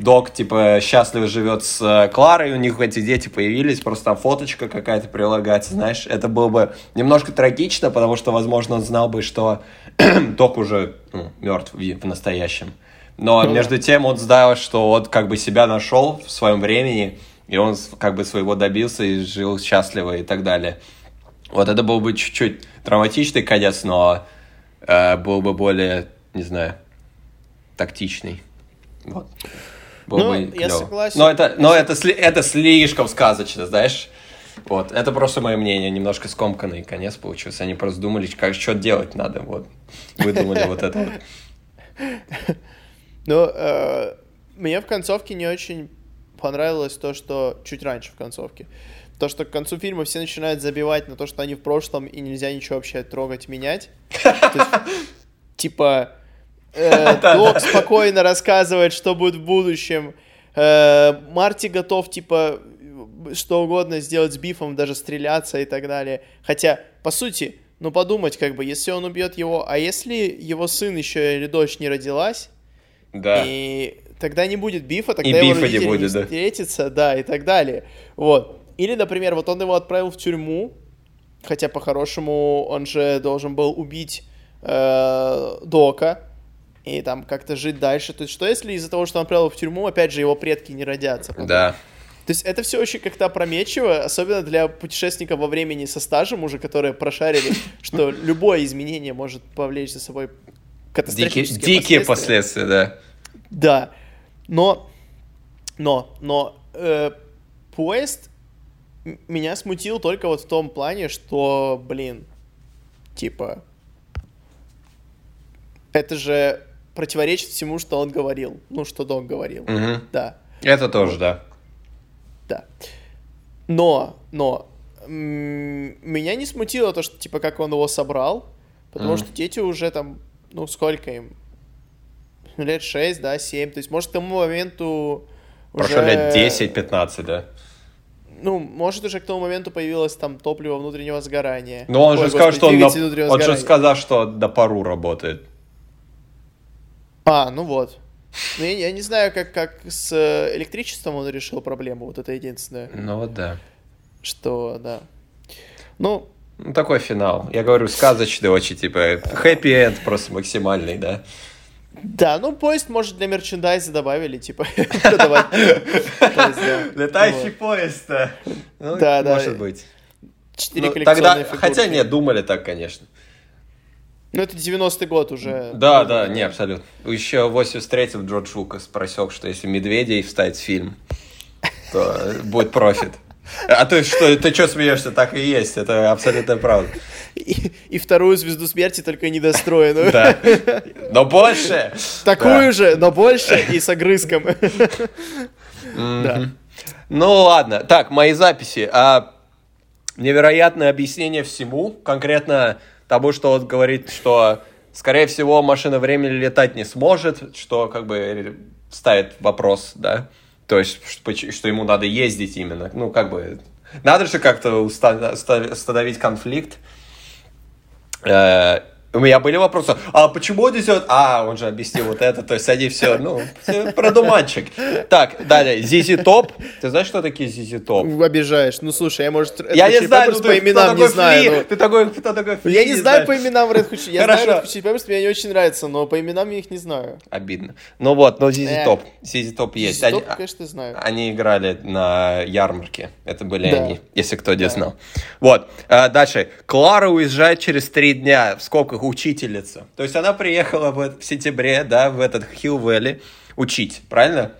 Док, типа, счастливо живет с э, Кларой, у них эти дети появились, просто там фоточка какая-то прилагается, знаешь, это было бы немножко трагично, потому что, возможно, он знал бы, что Док уже ну, мертв в, в настоящем. Но Ну между тем он знал, что он как бы себя нашел в своем времени, и он как бы своего добился и жил счастливо и так далее. Вот это был бы чуть-чуть драматичный конец, но э, был бы более, не знаю, тактичный. Вот. Было Ну, бы я согласен. Но это, но это, сли- это слишком сказочно, знаешь? Вот, это просто мое мнение, немножко скомканный конец получился. Они просто думали, как что делать надо, вот. Выдумали вот это вот. Ну, э, мне в концовке не очень понравилось то, что чуть раньше в концовке. То, что к концу фильма все начинают забивать на то, что они в прошлом, и нельзя ничего вообще трогать, менять. Типа, Док спокойно рассказывает, что будет в будущем. Э, Марти готов, типа, что угодно сделать с Бифом, даже стреляться и так далее. Хотя, по сути, ну подумать, как бы, если он убьет его, а если его сын еще или дочь не родилась, Да. И тогда не будет бифа, тогда И его бифа не будет, да. встретятся, да, и так далее. Вот. Или, например, вот он его отправил в тюрьму, хотя по-хорошему он же должен был убить э, Дока и там как-то жить дальше. То есть что если из-за того, что он отправил в тюрьму, опять же, его предки не родятся? потом? Да. То есть это все очень как-то опрометчиво, особенно для путешественников во времени со стажем уже, которые прошарили, что любое изменение может повлечь за собой Дикие, катастрофические дикие последствия. последствия, да. Да, но, но, но э, поезд меня смутил только вот в том плане, что, блин, типа, это же противоречит всему, что он говорил, ну, что Док говорил, Мгм. да. Это тоже, да. Да. Но, но, меня не смутило то, что, типа, как он его собрал, потому Мгм. что дети уже там, ну, сколько им? Лет 6, да, 7, то есть, может, к тому моменту Прошло уже- лет 10-15, да. Ну, может, уже к тому моменту появилось там топливо внутреннего сгорания. Но он Ой, же сказал, господи, что он, на- он же сказал, что до пару работает. А, ну вот. Ну, я, я не знаю, как, как с э, электричеством он решил проблему, вот это единственное, Ну вот да. что, да. Ну, Ну, такой финал. Я говорю, сказочный очень, типа, хэппи-энд просто максимальный, да. Да, ну поезд, может, для мерчендайза добавили, типа, продавать поезд, да. Вот. поезд, да. Ну, Да, да. может быть. Четыре Ну, тогда, хотя нет, думали так, конечно. Ну, это 90-й год уже. Да, да, не, абсолютно. Еще в 83-м Джордж Лукас просек, что если медведей вставить в фильм, то будет профит. А ты что, ты что смеешься? Так и есть, это абсолютно правда. И, и вторую звезду смерти, только недостроенную. Да. Но больше! Такую Да. же, но больше и с огрызком. Да. Мгм. Ну ладно, так, мои записи. А, невероятное объяснение всему, конкретно тому, что он говорит, что, скорее всего, машина времени летать не сможет, что как бы ставит вопрос, да, то есть, что, ему надо ездить именно, ну, как бы, надо же как-то уста- ста- установить конфликт. Э, У меня были вопросы, а почему он идет? А, он же объяснил вот это, то есть они все, ну, продуманчик. Так, далее, Зизи Топ. Ты знаешь, что такие Зизи Топ? Обижаешь. Ну, слушай, я, может, Red Я не знаю, ну, по именам не знаю. Ну. Ты такой, кто такой Я не знаю по именам Red Hot Chili Я знаю Red Hot Chili Peppers, мне они очень нравятся, но по именам я их не знаю. Обидно. Ну вот, но Зизи Э. Топ. Зизи Топ есть. Стоп, Они- а, конечно, знаю. Они играли на ярмарке. Это были они, если кто не знал. Вот. А, дальше. Клара уезжает через три дня, в скобках учительница. То есть она приехала в, в сентябре, да, в этот Хилл Вэлли учить, правильно?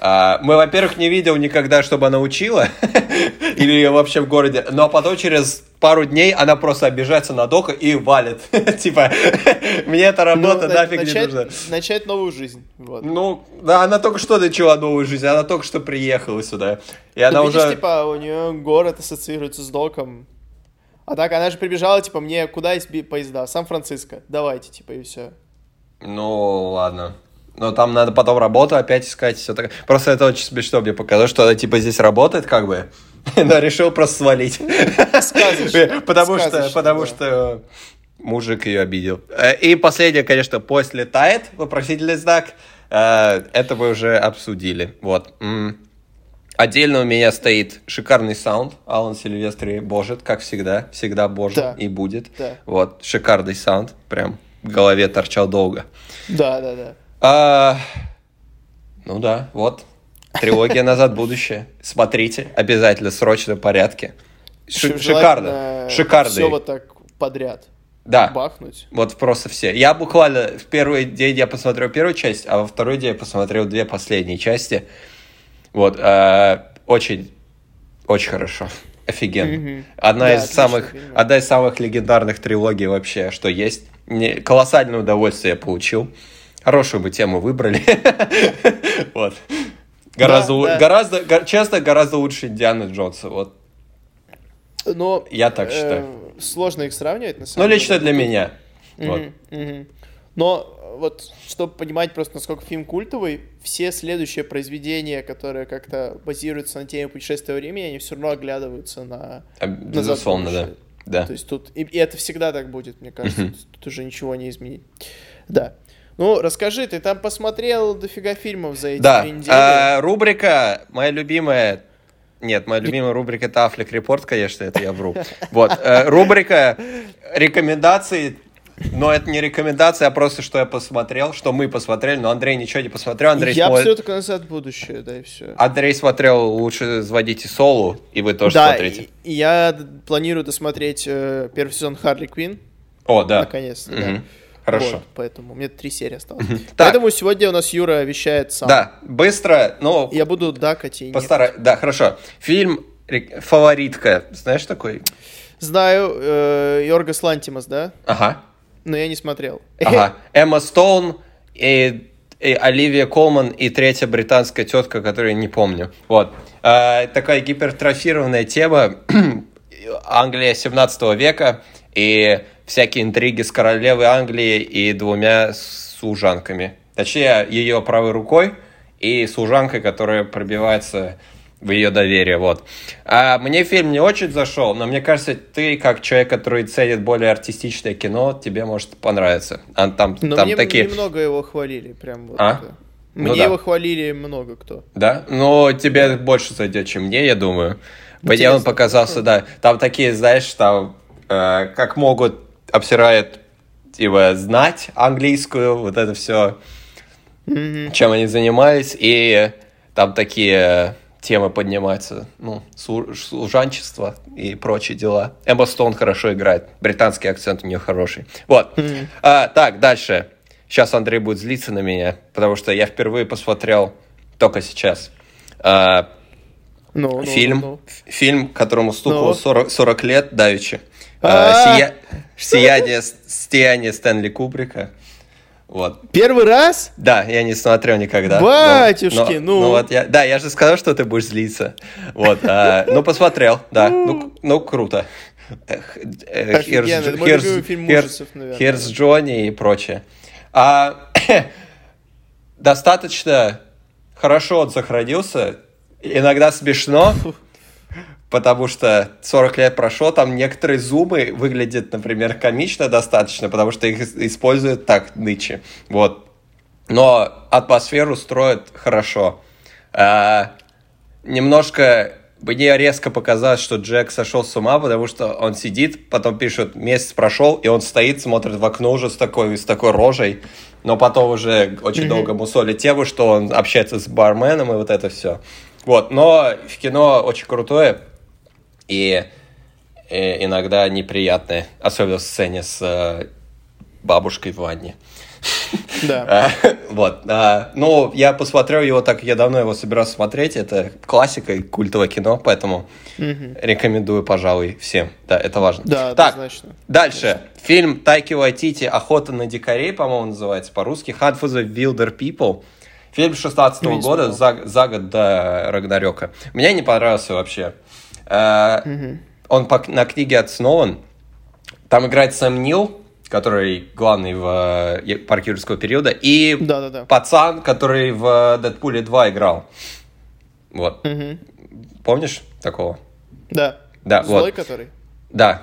А, мы, во-первых, не видел никогда, чтобы она учила, или вообще в городе, но потом через пару дней она просто обижается на Дока и валит. Типа, мне эта Ну, работа на- нафиг не начать, нужна. начать новую жизнь. Вот. Ну, да, она только что начала новую жизнь, она только что приехала сюда. И она Ну, видишь, уже... типа, у нее город ассоциируется с доком. А так, она же прибежала, типа, мне куда есть би- поезда? Сан-Франциско. Давайте, типа, и все. Ну, ладно. Но там надо потом работу опять искать, все так. Просто это очень смешно мне показалось, что она типа здесь работает, как бы, но решил просто свалить. Сказочно. Потому что, потому что мужик ее обидел. Э, И последнее, конечно, поезд летает, вопросительный знак. Э, Это мы уже обсудили. Вот. Отдельно у меня стоит шикарный саунд. Алан Сильвестри божит, как всегда. Всегда божит Да. и будет. Да. Вот, шикарный саунд. Прям в голове торчал долго. Да, да, да. А, ну да, вот. Трилогия «Назад будущее». Смотрите, обязательно, срочно в порядке. Ши- шикарно. Шикарный. Все вот так подряд. Да, Бахнуть. вот просто все. Я буквально в первый день я посмотрел первую часть, а во второй день я посмотрел две последние части. Вот, а, очень, очень хорошо. Офигенно. Мгм. Одна Да, из отлично, самых, одна из самых легендарных трилогий вообще, что есть. Мне колоссальное удовольствие я получил. Хорошую бы тему выбрали. Вот. Гораздо, гораздо, го- честно, гораздо лучше Дианы Джонса. Вот. Но... Я так э, считаю. Сложно их сравнивать, на Ну, самом деле. лично для меня. Вот. Но э, вот, чтобы понимать просто, насколько фильм культовый, все следующие произведения, которые как-то базируются на теме путешествия во времени, они все равно оглядываются на... А, Безусловно, да. будущее. Да. То есть тут... И, и это всегда так будет, мне кажется. Мгм. Тут, уже ничего не изменить. Да. Ну, расскажи, ты там посмотрел дофига фильмов за эти Да, две недели? а, рубрика, моя любимая... Нет, моя любимая рубрика это Афлик Репорт, конечно, это я вру. Вот, э, рубрика рекомендаций, но это не рекомендация, а просто, что я посмотрел, что мы посмотрели, но Андрей ничего не посмотрел, Андрей, Я смо- посмотрел только назад в будущее, да, и все. Андрей смотрел «Лучше звоните Солу», и вы тоже да, смотрите. и- я планирую досмотреть э, первый сезон Харли Квин, О, да. наконец-то, да. Мгм. Хорошо. Вот, поэтому меня три серии осталось. Так. Поэтому сегодня у нас Юра вещает сам. Да, быстро, ну, Я буду дакать и постараюсь. Да, хорошо. Фильм «Фаворитка». Знаешь такой? Знаю, э, Йоргас Лантимас, да? Ага. Но я не смотрел. Ага. Эмма Стоун и, и Оливия Колман и третья британская тетка, которую я не помню. Вот. А, такая гипертрофированная тема. Англия 17 века и всякие интриги с королевой Англии и двумя служанками. Точнее, ее правой рукой и служанкой, которая пробивается в ее доверие, вот. А мне фильм не очень зашел, но мне кажется, ты, как человек, который ценит более артистичное кино, тебе может понравиться. А там, Но там мне такие... немного его хвалили, прям вот. А? э, Ну Мне да. его хвалили много кто. Да? Но тебе больше зайдет, чем мне, я думаю. Мне Интересно, он показался, да. Там такие, знаешь, там э, как могут обсирают типа знать английскую, вот это все, чем они занимались, и там такие темы поднимаются, ну, слу- служанчество и прочие дела. Эмма Стоун хорошо играет, британский акцент у нее хороший. Вот. А, так, дальше. Сейчас Андрей будет злиться на меня, потому что я впервые посмотрел только сейчас. А, Ну, ну, фильм, ну, ну. ф- фильм, которому стукало Ну. 40, 40 лет, давеча. А! А, «Сия- «Сияние, сияние Стэнли Кубрика. Вот. Первый раз? Да, я не смотрел никогда. Батюшки, ну. вот я, да, я же сказал, что ты будешь злиться. Вот, а, ну посмотрел, да, ну, ну круто. Эх, э, Johnny и прочее. А, достаточно хорошо он сохранился, иногда смешно, потому что 40 лет прошло, там некоторые зумы выглядят, например, комично достаточно, потому что их ис- используют так ныче. Вот. Но атмосферу строят хорошо. А, немножко мне резко показалось, что Джек сошел с ума, потому что он сидит, потом пишет, месяц прошел, и он стоит, смотрит в окно уже с такой, с такой рожей, но потом уже очень долго мусолит тему, что он общается с барменом и вот это все. Вот, но в кино очень крутое, и, э, иногда неприятное, особенно в сцене с э, бабушкой в ванне. Да. А, Вот. а, Ну, я посмотрел его, так я давно его собирался смотреть. Это классика и культовое кино, поэтому рекомендую, пожалуй, всем. Да, это важно. Да, так, дальше. Фильм Тайки Вайтити «Охота на дикарей», по-моему, называется по-русски. «Hunt for the Wilder People». Фильм 16 Ну, не года, за, за год до Рагнарёка. Мне не понравился вообще. А, Он по- на книге основан. Там играет Сэм Нил, который главный в э, парке юрского периода, и Да-да-да. пацан, который в Дэдпуле 2 играл. Вот. Мгм. Помнишь такого? Да. Да, Злой вот. который? Да.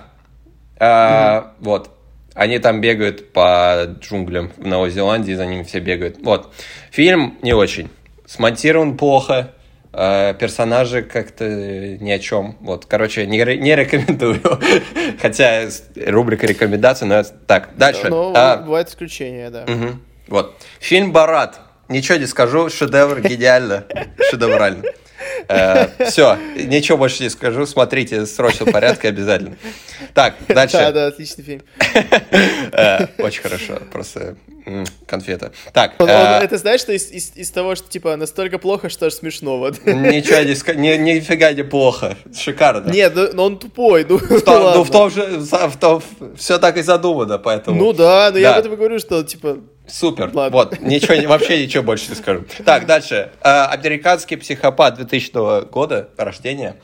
А, Вот. Они там бегают по джунглям в Новой Зеландии, за ними все бегают. Вот. Фильм не очень. Смонтирован плохо. А, Персонажи как-то ни о чем. Вот, короче, не, не рекомендую. Хотя рубрика рекомендаций, но так, дальше. Но А, бывают исключения, да. Мгм. Вот. Фильм «Барат». Ничего не скажу, шедевр, гениально, шедеврально. Все, ничего больше не скажу, смотрите в срочном порядке обязательно. Так, Да, дальше. да, отличный фильм. Э, Очень хорошо, просто конфета. Так, Он- он- э, это знаешь, что из, из- из того, что типа настолько плохо, что аж смешно. Вот. ничего не ни- нифига не плохо, шикарно. Нет, ну, но он тупой, ну, В том- ну, в том же, в том, все так и задумано, поэтому. Ну да, но я Да. об этом и говорю, что типа... Супер. Ладно. Вот, ничего, не- вообще ничего больше не скажу. Так, дальше. Э, Американский психопат 2000 года рождения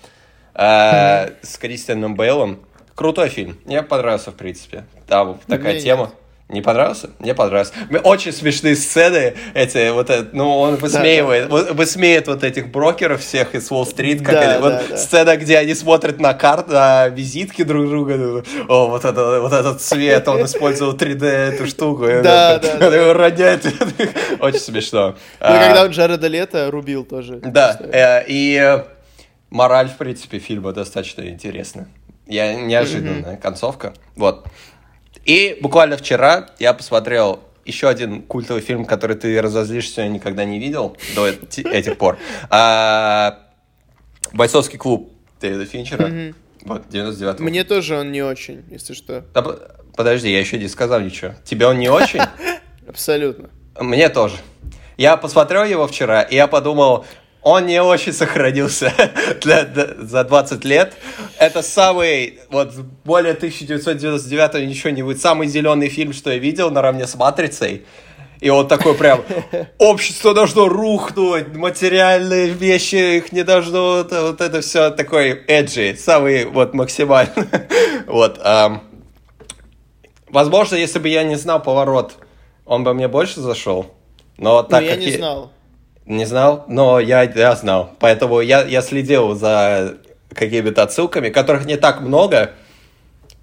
э, с Кристианом Бейлом. Крутой фильм. Мне понравился, в принципе. Там такая тема. Не понравился? Мне понравился. Очень смешные сцены эти, вот это, ну, он высмеивает, да, да. высмеет вот этих брокеров всех из Уолл-стрит, как да, они, вот да. сцена, где они смотрят на карты, на визитки друг друга, о, вот, это, вот этот цвет, он использовал 3D эту штуку, да, да, да. его роняет, очень смешно. Ну, когда он Джареда Лето рубил тоже. Да, э, и мораль, в принципе, фильма достаточно интересная. Я неожиданная концовка, вот. И буквально вчера я посмотрел еще один культовый фильм, который ты разозлишься никогда не видел до этих пор. А, Бойцовский клуб Дэвида Финчера. Вот, 99 Мне тоже он не очень, если что. Да, подожди, я еще не сказал ничего. Тебе он не очень? Абсолютно. Мне тоже. Я посмотрел его вчера, и я подумал, он не очень сохранился для, для, за 20 лет. Это самый, вот, более 1999 ничего не будет, самый зеленый фильм, что я видел, наравне с «Матрицей». И он такой прям, общество должно рухнуть, материальные вещи, их не должно, вот, вот это все такой эджи, самый вот максимальный. вот. Um, возможно, если бы я не знал поворот, он бы мне больше зашел. Но так Но я как не знал. Не знал, но я, я знал. Поэтому я, я следил за какими-то отсылками, которых не так много.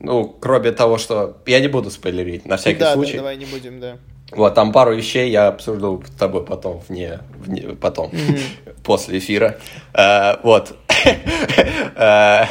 Ну, кроме того, что... Я не буду спойлерить, на всякий да, случай. Да, давай не будем, да. Вот, там пару вещей я обсуждал с тобой потом, вне, вне потом, mm-hmm. после эфира. Uh, вот.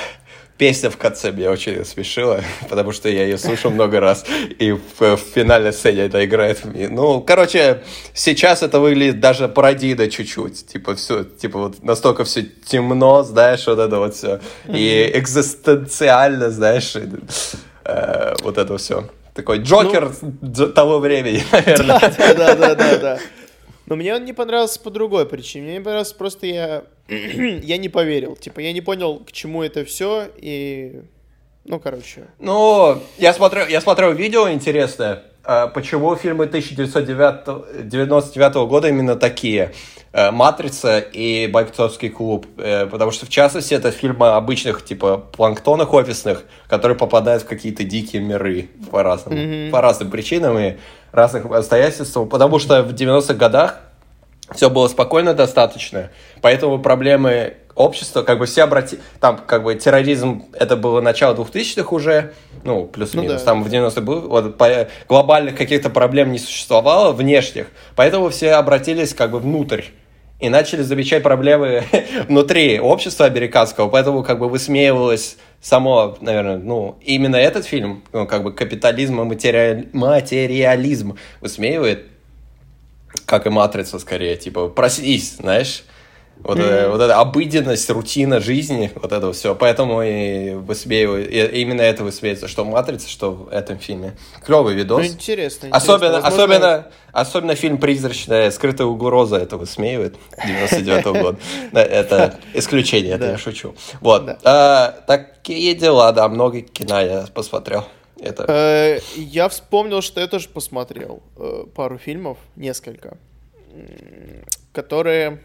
Песня в конце меня очень смешила, потому что я ее слышал много раз, и в, в финальной сцене это играет. Ну, короче, сейчас это выглядит даже пародийно чуть-чуть. Типа все, типа вот настолько все темно, знаешь, вот это вот все. И экзистенциально, знаешь, э, вот это все. Такой Джокер ну, того времени, наверное. Да, да, да, да, да. Но мне он не понравился по другой причине. Мне не понравился просто я... я не поверил. Типа, я не понял, к чему это все, и... Ну, короче. Ну, я смотрел, я смотрел видео интересное, а почему фильмы 1999 года именно такие. Э, «Матрица» и «Бойцовский клуб». Э, потому что, в частности, это фильмы обычных, типа, планктонных офисных, которые попадают в какие-то дикие миры по разным, mm-hmm. по разным причинам и разных обстоятельствам. Потому что в 90-х годах все было спокойно достаточно, поэтому проблемы общества, как бы все обрати... Там, как бы, терроризм, это было начало 2000-х уже, ну, плюс-минус, ну, да. там в 90-х был, вот, по... глобальных каких-то проблем не существовало, внешних, поэтому все обратились, как бы, внутрь и начали замечать проблемы внутри общества американского, поэтому как бы высмеивалось само, наверное, ну, именно этот фильм, ну, как бы капитализм и материали... материализм высмеивает, как и «Матрица» скорее, типа, проснись, знаешь, вот, mm-hmm. вот эта обыденность, рутина жизни, вот это все. Поэтому и высмеиваю, и именно это высмеивается, что в «Матрице», что в этом фильме. Клевый видос. Ну, интересно, Особенно, интересно. особенно, особенно фильм «Призрачная скрытая угроза» это высмеивает 99 -го года. Это исключение, это я шучу. Вот. А, такие дела, да, много кино я посмотрел. Это... Э, я вспомнил, что я тоже посмотрел э, пару фильмов, несколько, которые...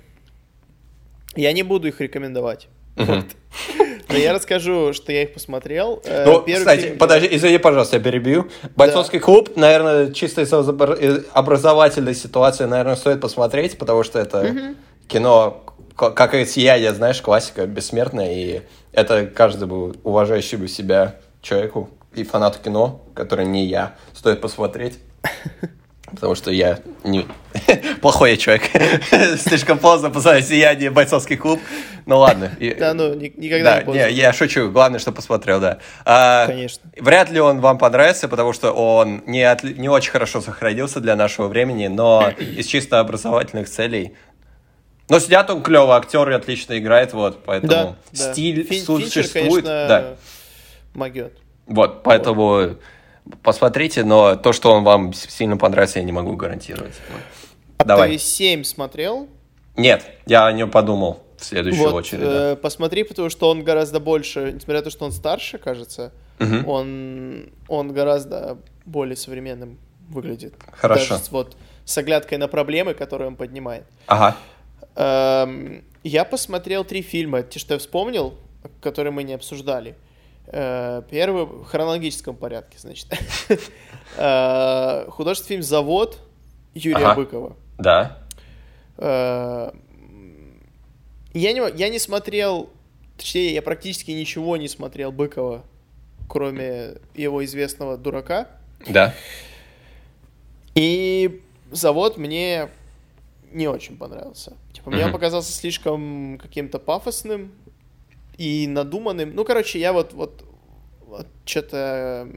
Я не буду их рекомендовать. Но я расскажу, что я их посмотрел. Э, ну, кстати, фильм... подожди, извини, пожалуйста, я перебью. Бойцовский да. клуб, наверное, чисто из образовательной ситуации, наверное, стоит посмотреть, потому что это угу. кино, как и «Сияние», знаешь, классика, бессмертная, и это каждому уважающему себя человеку и фанату кино, который не я, стоит посмотреть. Потому что я не... плохой человек. Слишком поздно посмотреть «Сияние. Бойцовский клуб». Ну ладно. Да, ну никогда не поздно. Я шучу. Главное, что посмотрел, да. А, Конечно. Вряд ли он вам понравится, потому что он не, очень хорошо сохранился для нашего времени, но из чисто образовательных целей но снят он клево, актер отлично играет, вот, поэтому да, стиль да. существует. Конечно, да. могет. Вот, поэтому вот. посмотрите, но то, что он вам сильно понравится, я не могу гарантировать. Давай. ты 7 смотрел? Нет, я о нем подумал в следующую вот, очередь. Э, Посмотри, потому что он гораздо больше, несмотря на то, что он старше, кажется, угу. он, он гораздо более современным выглядит. Хорошо. Даже с, вот, с оглядкой на проблемы, которые он поднимает. Ага. Эм, я посмотрел три фильма, те, что я вспомнил, которые мы не обсуждали. Э, первый в хронологическом порядке, значит. Э, художественный фильм «Завод» Юрия Ага. Быкова. Да. Э, Я не, я не смотрел, точнее, я практически ничего не смотрел Быкова, кроме его известного «Дурака». Да. И «Завод» мне не очень понравился. Типа, мне он показался слишком каким-то пафосным и надуманным. Ну, короче, я вот, вот, вот что-то...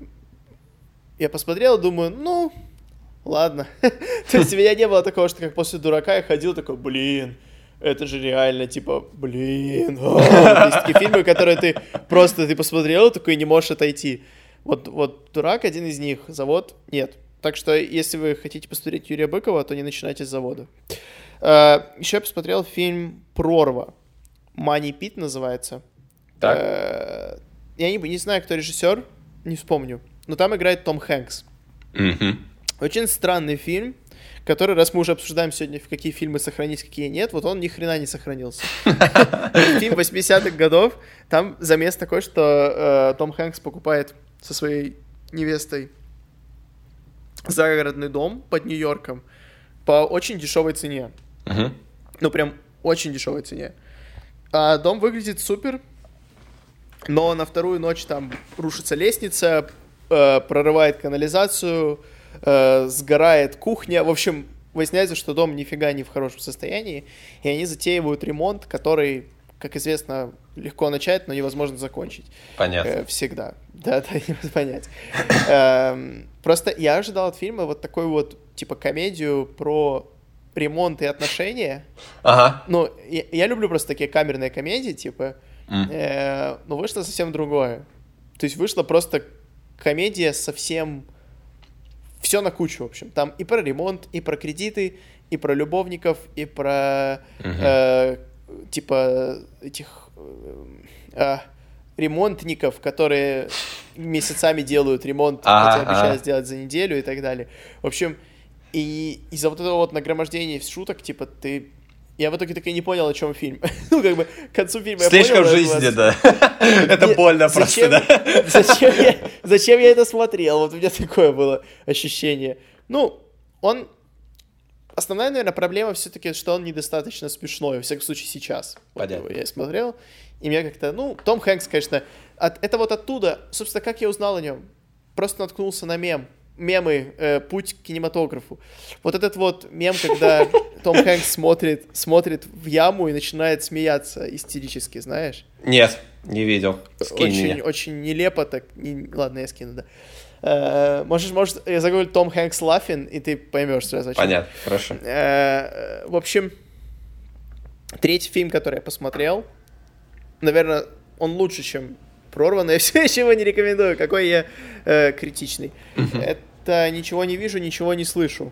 Я посмотрел, думаю, ну, ладно. То есть у меня не было такого, что как после «Дурака» я ходил такой, блин, это же реально, типа, блин. а». Есть такие фильмы, которые ты просто, ты посмотрел, такой не можешь отойти. Вот, вот «Дурак» один из них, «Завод» нет. Так что, если вы хотите посмотреть Юрия Быкова, то не начинайте с «Завода». Еще я посмотрел фильм «Прорва». «Мани Пит» называется. Так. Э, Я не, не знаю, кто режиссер, не вспомню. Но там играет Том Хэнкс. Мгм. Очень странный фильм, который, раз мы уже обсуждаем сегодня, в какие фильмы сохранить, какие нет, вот он ни хрена не сохранился. Фильм 80-х годов, там замес такой, что э, Том Хэнкс покупает со своей невестой загородный дом под Нью-Йорком по очень дешевой цене. Ну, прям очень дешевой цене. А дом выглядит супер, но на вторую ночь там рушится лестница, э, прорывает канализацию, э, сгорает кухня. В общем, выясняется, что дом нифига не в хорошем состоянии, и они затеивают ремонт, который, как известно, легко начать, но невозможно закончить. Понятно. Э, всегда. Да, да, не понять. Эм, Просто я ожидал от фильма вот такой вот, типа, комедию про ремонт и отношения. Ага. Ну, я, я люблю просто такие камерные комедии, типа, М. э, но вышло совсем другое. То есть вышла просто комедия совсем... Все на кучу, в общем. Там и про ремонт, и про кредиты, и про любовников, и про, Мгм. э, типа, этих э, а, ремонтников, которые месяцами делают ремонт, хотя обещают сделать за неделю и так далее. В общем, и из-за вот этого вот нагромождения шуток, типа, ты... Я в итоге так и не понял, о чем фильм. ну, как бы, к концу фильма я Слишком понял, в но жизни, да. Это больно просто, да. Зачем я, зачем я это смотрел? Вот у меня такое было ощущение. Ну, он... Основная, наверное, проблема все-таки, что он недостаточно смешной, во всяком случае, сейчас. Вот Понятно. его Я смотрел, и меня как-то... Ну, Том Хэнкс, конечно... от- это вот оттуда... Собственно, как я узнал о нем? Просто наткнулся на мем. Мемы э, «Путь к кинематографу». Вот этот вот мем, когда Том Хэнкс смотрит, смотрит в яму и начинает смеяться истерически, знаешь? Нет, не видел. Скинь очень, мне. очень нелепо так. не- Ладно, я скину, да. Э, можешь, может, я заговорю Том Хэнкс Лаффин, и ты поймешь сразу. Понятно, хорошо. Э, В общем, третий фильм, который я посмотрел, наверное, он лучше, чем Прорва, но я все еще не рекомендую. Какой я э, критичный. Это «Ничего не вижу, ничего не слышу».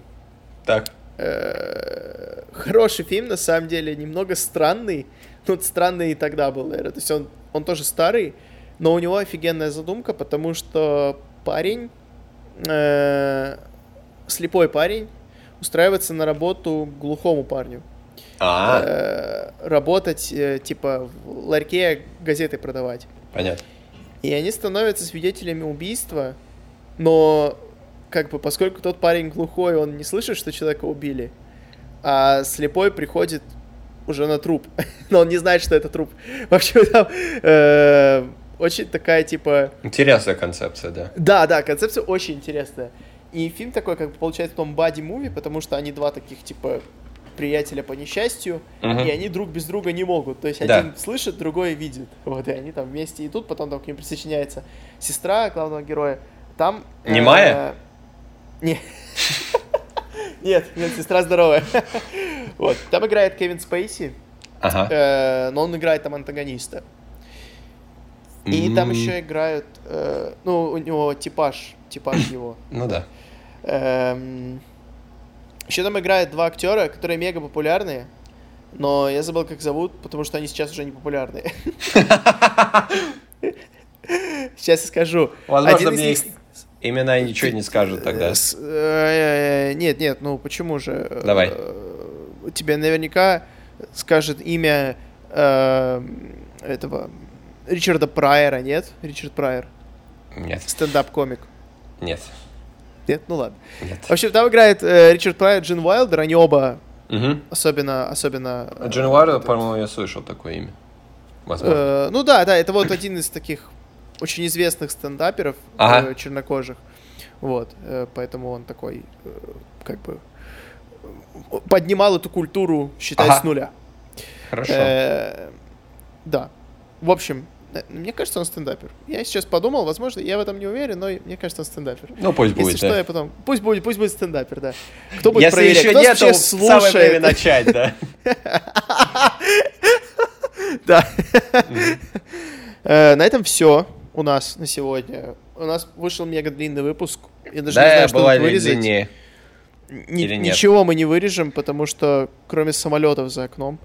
Так. Э, Хороший фильм, на самом деле, немного странный. Ну, вот странный и тогда был, наверное. То есть он, он тоже старый, но у него офигенная задумка, потому что парень, э, слепой парень, устраивается на работу глухому парню. А, Э, работать, э, типа, в ларьке газеты продавать. Понятно. И они становятся свидетелями убийства, но как бы поскольку тот парень глухой, он не слышит, что человека убили, а слепой приходит уже на труп, но он не знает, что это труп. В общем, там э, очень такая типа... Интересная концепция, да. Да, да, концепция очень интересная. И фильм такой, как бы получается, в том бади-муви, потому что они два таких, типа, приятеля по несчастью, Мгм. и они друг без друга не могут. То есть Да. один слышит, другой видит. Вот, и они там вместе идут, потом там к ним присоединяется сестра главного героя. Там... э, Немая? Не. Нет, нет, сестра здоровая. Вот, там играет Кевин Спейси, Ага. э, но он играет там антагониста. И там еще играют, э, ну, у него типаж, типаж его. Ну да. Еще там играют два актера, которые мега популярные, но я забыл, как зовут, потому что они сейчас уже не популярные. Сейчас я скажу. Возможно, мне них- их имена ничего не скажут тогда. Э, э, э, Нет, нет, ну почему же? Давай. Тебе наверняка скажет имя этого Ричарда Прайера, нет? Ричард Прайер. Нет, Стендап-комик. нет, Нет? Ну ладно. нет. В общем, там играет э, Ричард Прайер, Джин Уайлдер, они оба Мгм. особенно, особенно... э, Джин Уайлдер, по-моему, я слышал такое имя. Возможно. э, ну да, да, это вот один из таких очень известных стендаперов Ага. э, чернокожих. Вот, э, поэтому он такой, э, как бы, э, поднимал эту культуру, считай, Ага. с нуля. Хорошо. Э, да. В общем, э, мне кажется, он стендапер. Я сейчас подумал, возможно, я в этом не уверен, но мне кажется, он стендапер. Ну, пусть Если будет, что, да. я потом... Пусть будет, пусть будет стендапер, да. Кто будет Если проверять? еще Кто нет, то самое время начать, да. Да. Э, На этом все у нас на сегодня. У нас вышел мега длинный выпуск. Я даже не Да, знаю, что тут вырезать. длиннее. Ни-? Ничего мы не вырежем, потому что кроме самолетов за окном.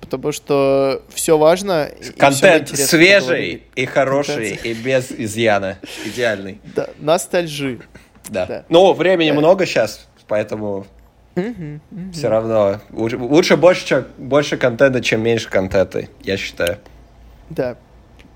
Потому что все важно. Контент интересно свежий и хороший, Контент. и без изъяна. Идеальный. Да, ностальжи. Да. Да. Ну, времени много сейчас, поэтому все равно. Лучше, лучше больше, чем- больше контента, чем меньше контента, я считаю. Да,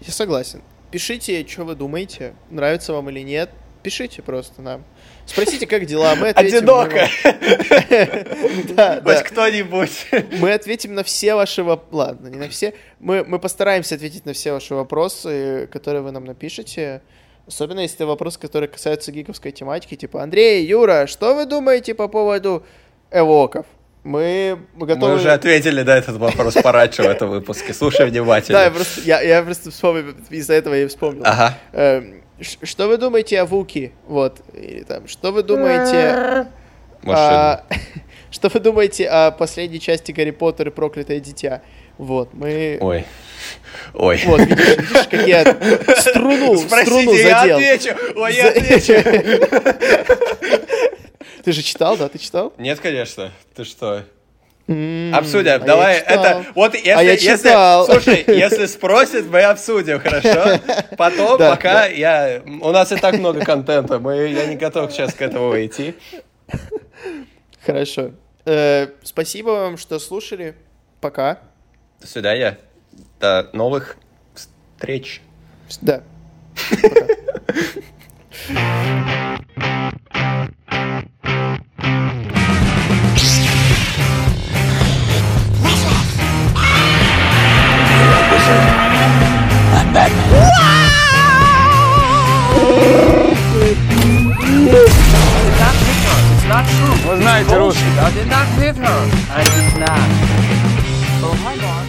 я согласен. Пишите, что вы думаете, нравится вам или нет. Пишите просто нам. Спросите, как дела, мы ответим. Одиноко. Хоть кто-нибудь. Мы ответим на все ваши вопросы. Ладно, не на все. Мы, мы постараемся ответить на все ваши вопросы, которые вы нам напишете. Особенно если это вопросы, которые касаются гиковской тематики. Типа, Андрей, Юра, что вы думаете по поводу эвоков? Мы готовы... Мы уже ответили на этот вопрос пораньше в этом выпуске. Слушай Да, я внимательно. просто, я, я просто вспомнил, из-за этого я и вспомнил. Ага. Что вы думаете о Вуки? Вот, или там, что вы думаете... О- Что вы думаете о последней части Гарри Поттер и Проклятое Дитя? Вот, мы... Ой. Ой. Вот, видишь, видишь, как я струну, струну Спросите, я задел. отвечу. Ой, я отвечу. Ты же читал, да? Ты читал? Нет, конечно. Ты что? Обсудим. а Давай, это вот если, А я если, читал. слушай, если спросят, мы обсудим, хорошо? Потом, Да, пока да. я, у нас и так много контента, мы, я не готов сейчас к этому идти. Хорошо. Э, Спасибо вам, что слушали. Пока. До свидания. До новых встреч. Да. It's not true. It was nice, Bullshit. I did not hit her. I did not. Oh my god.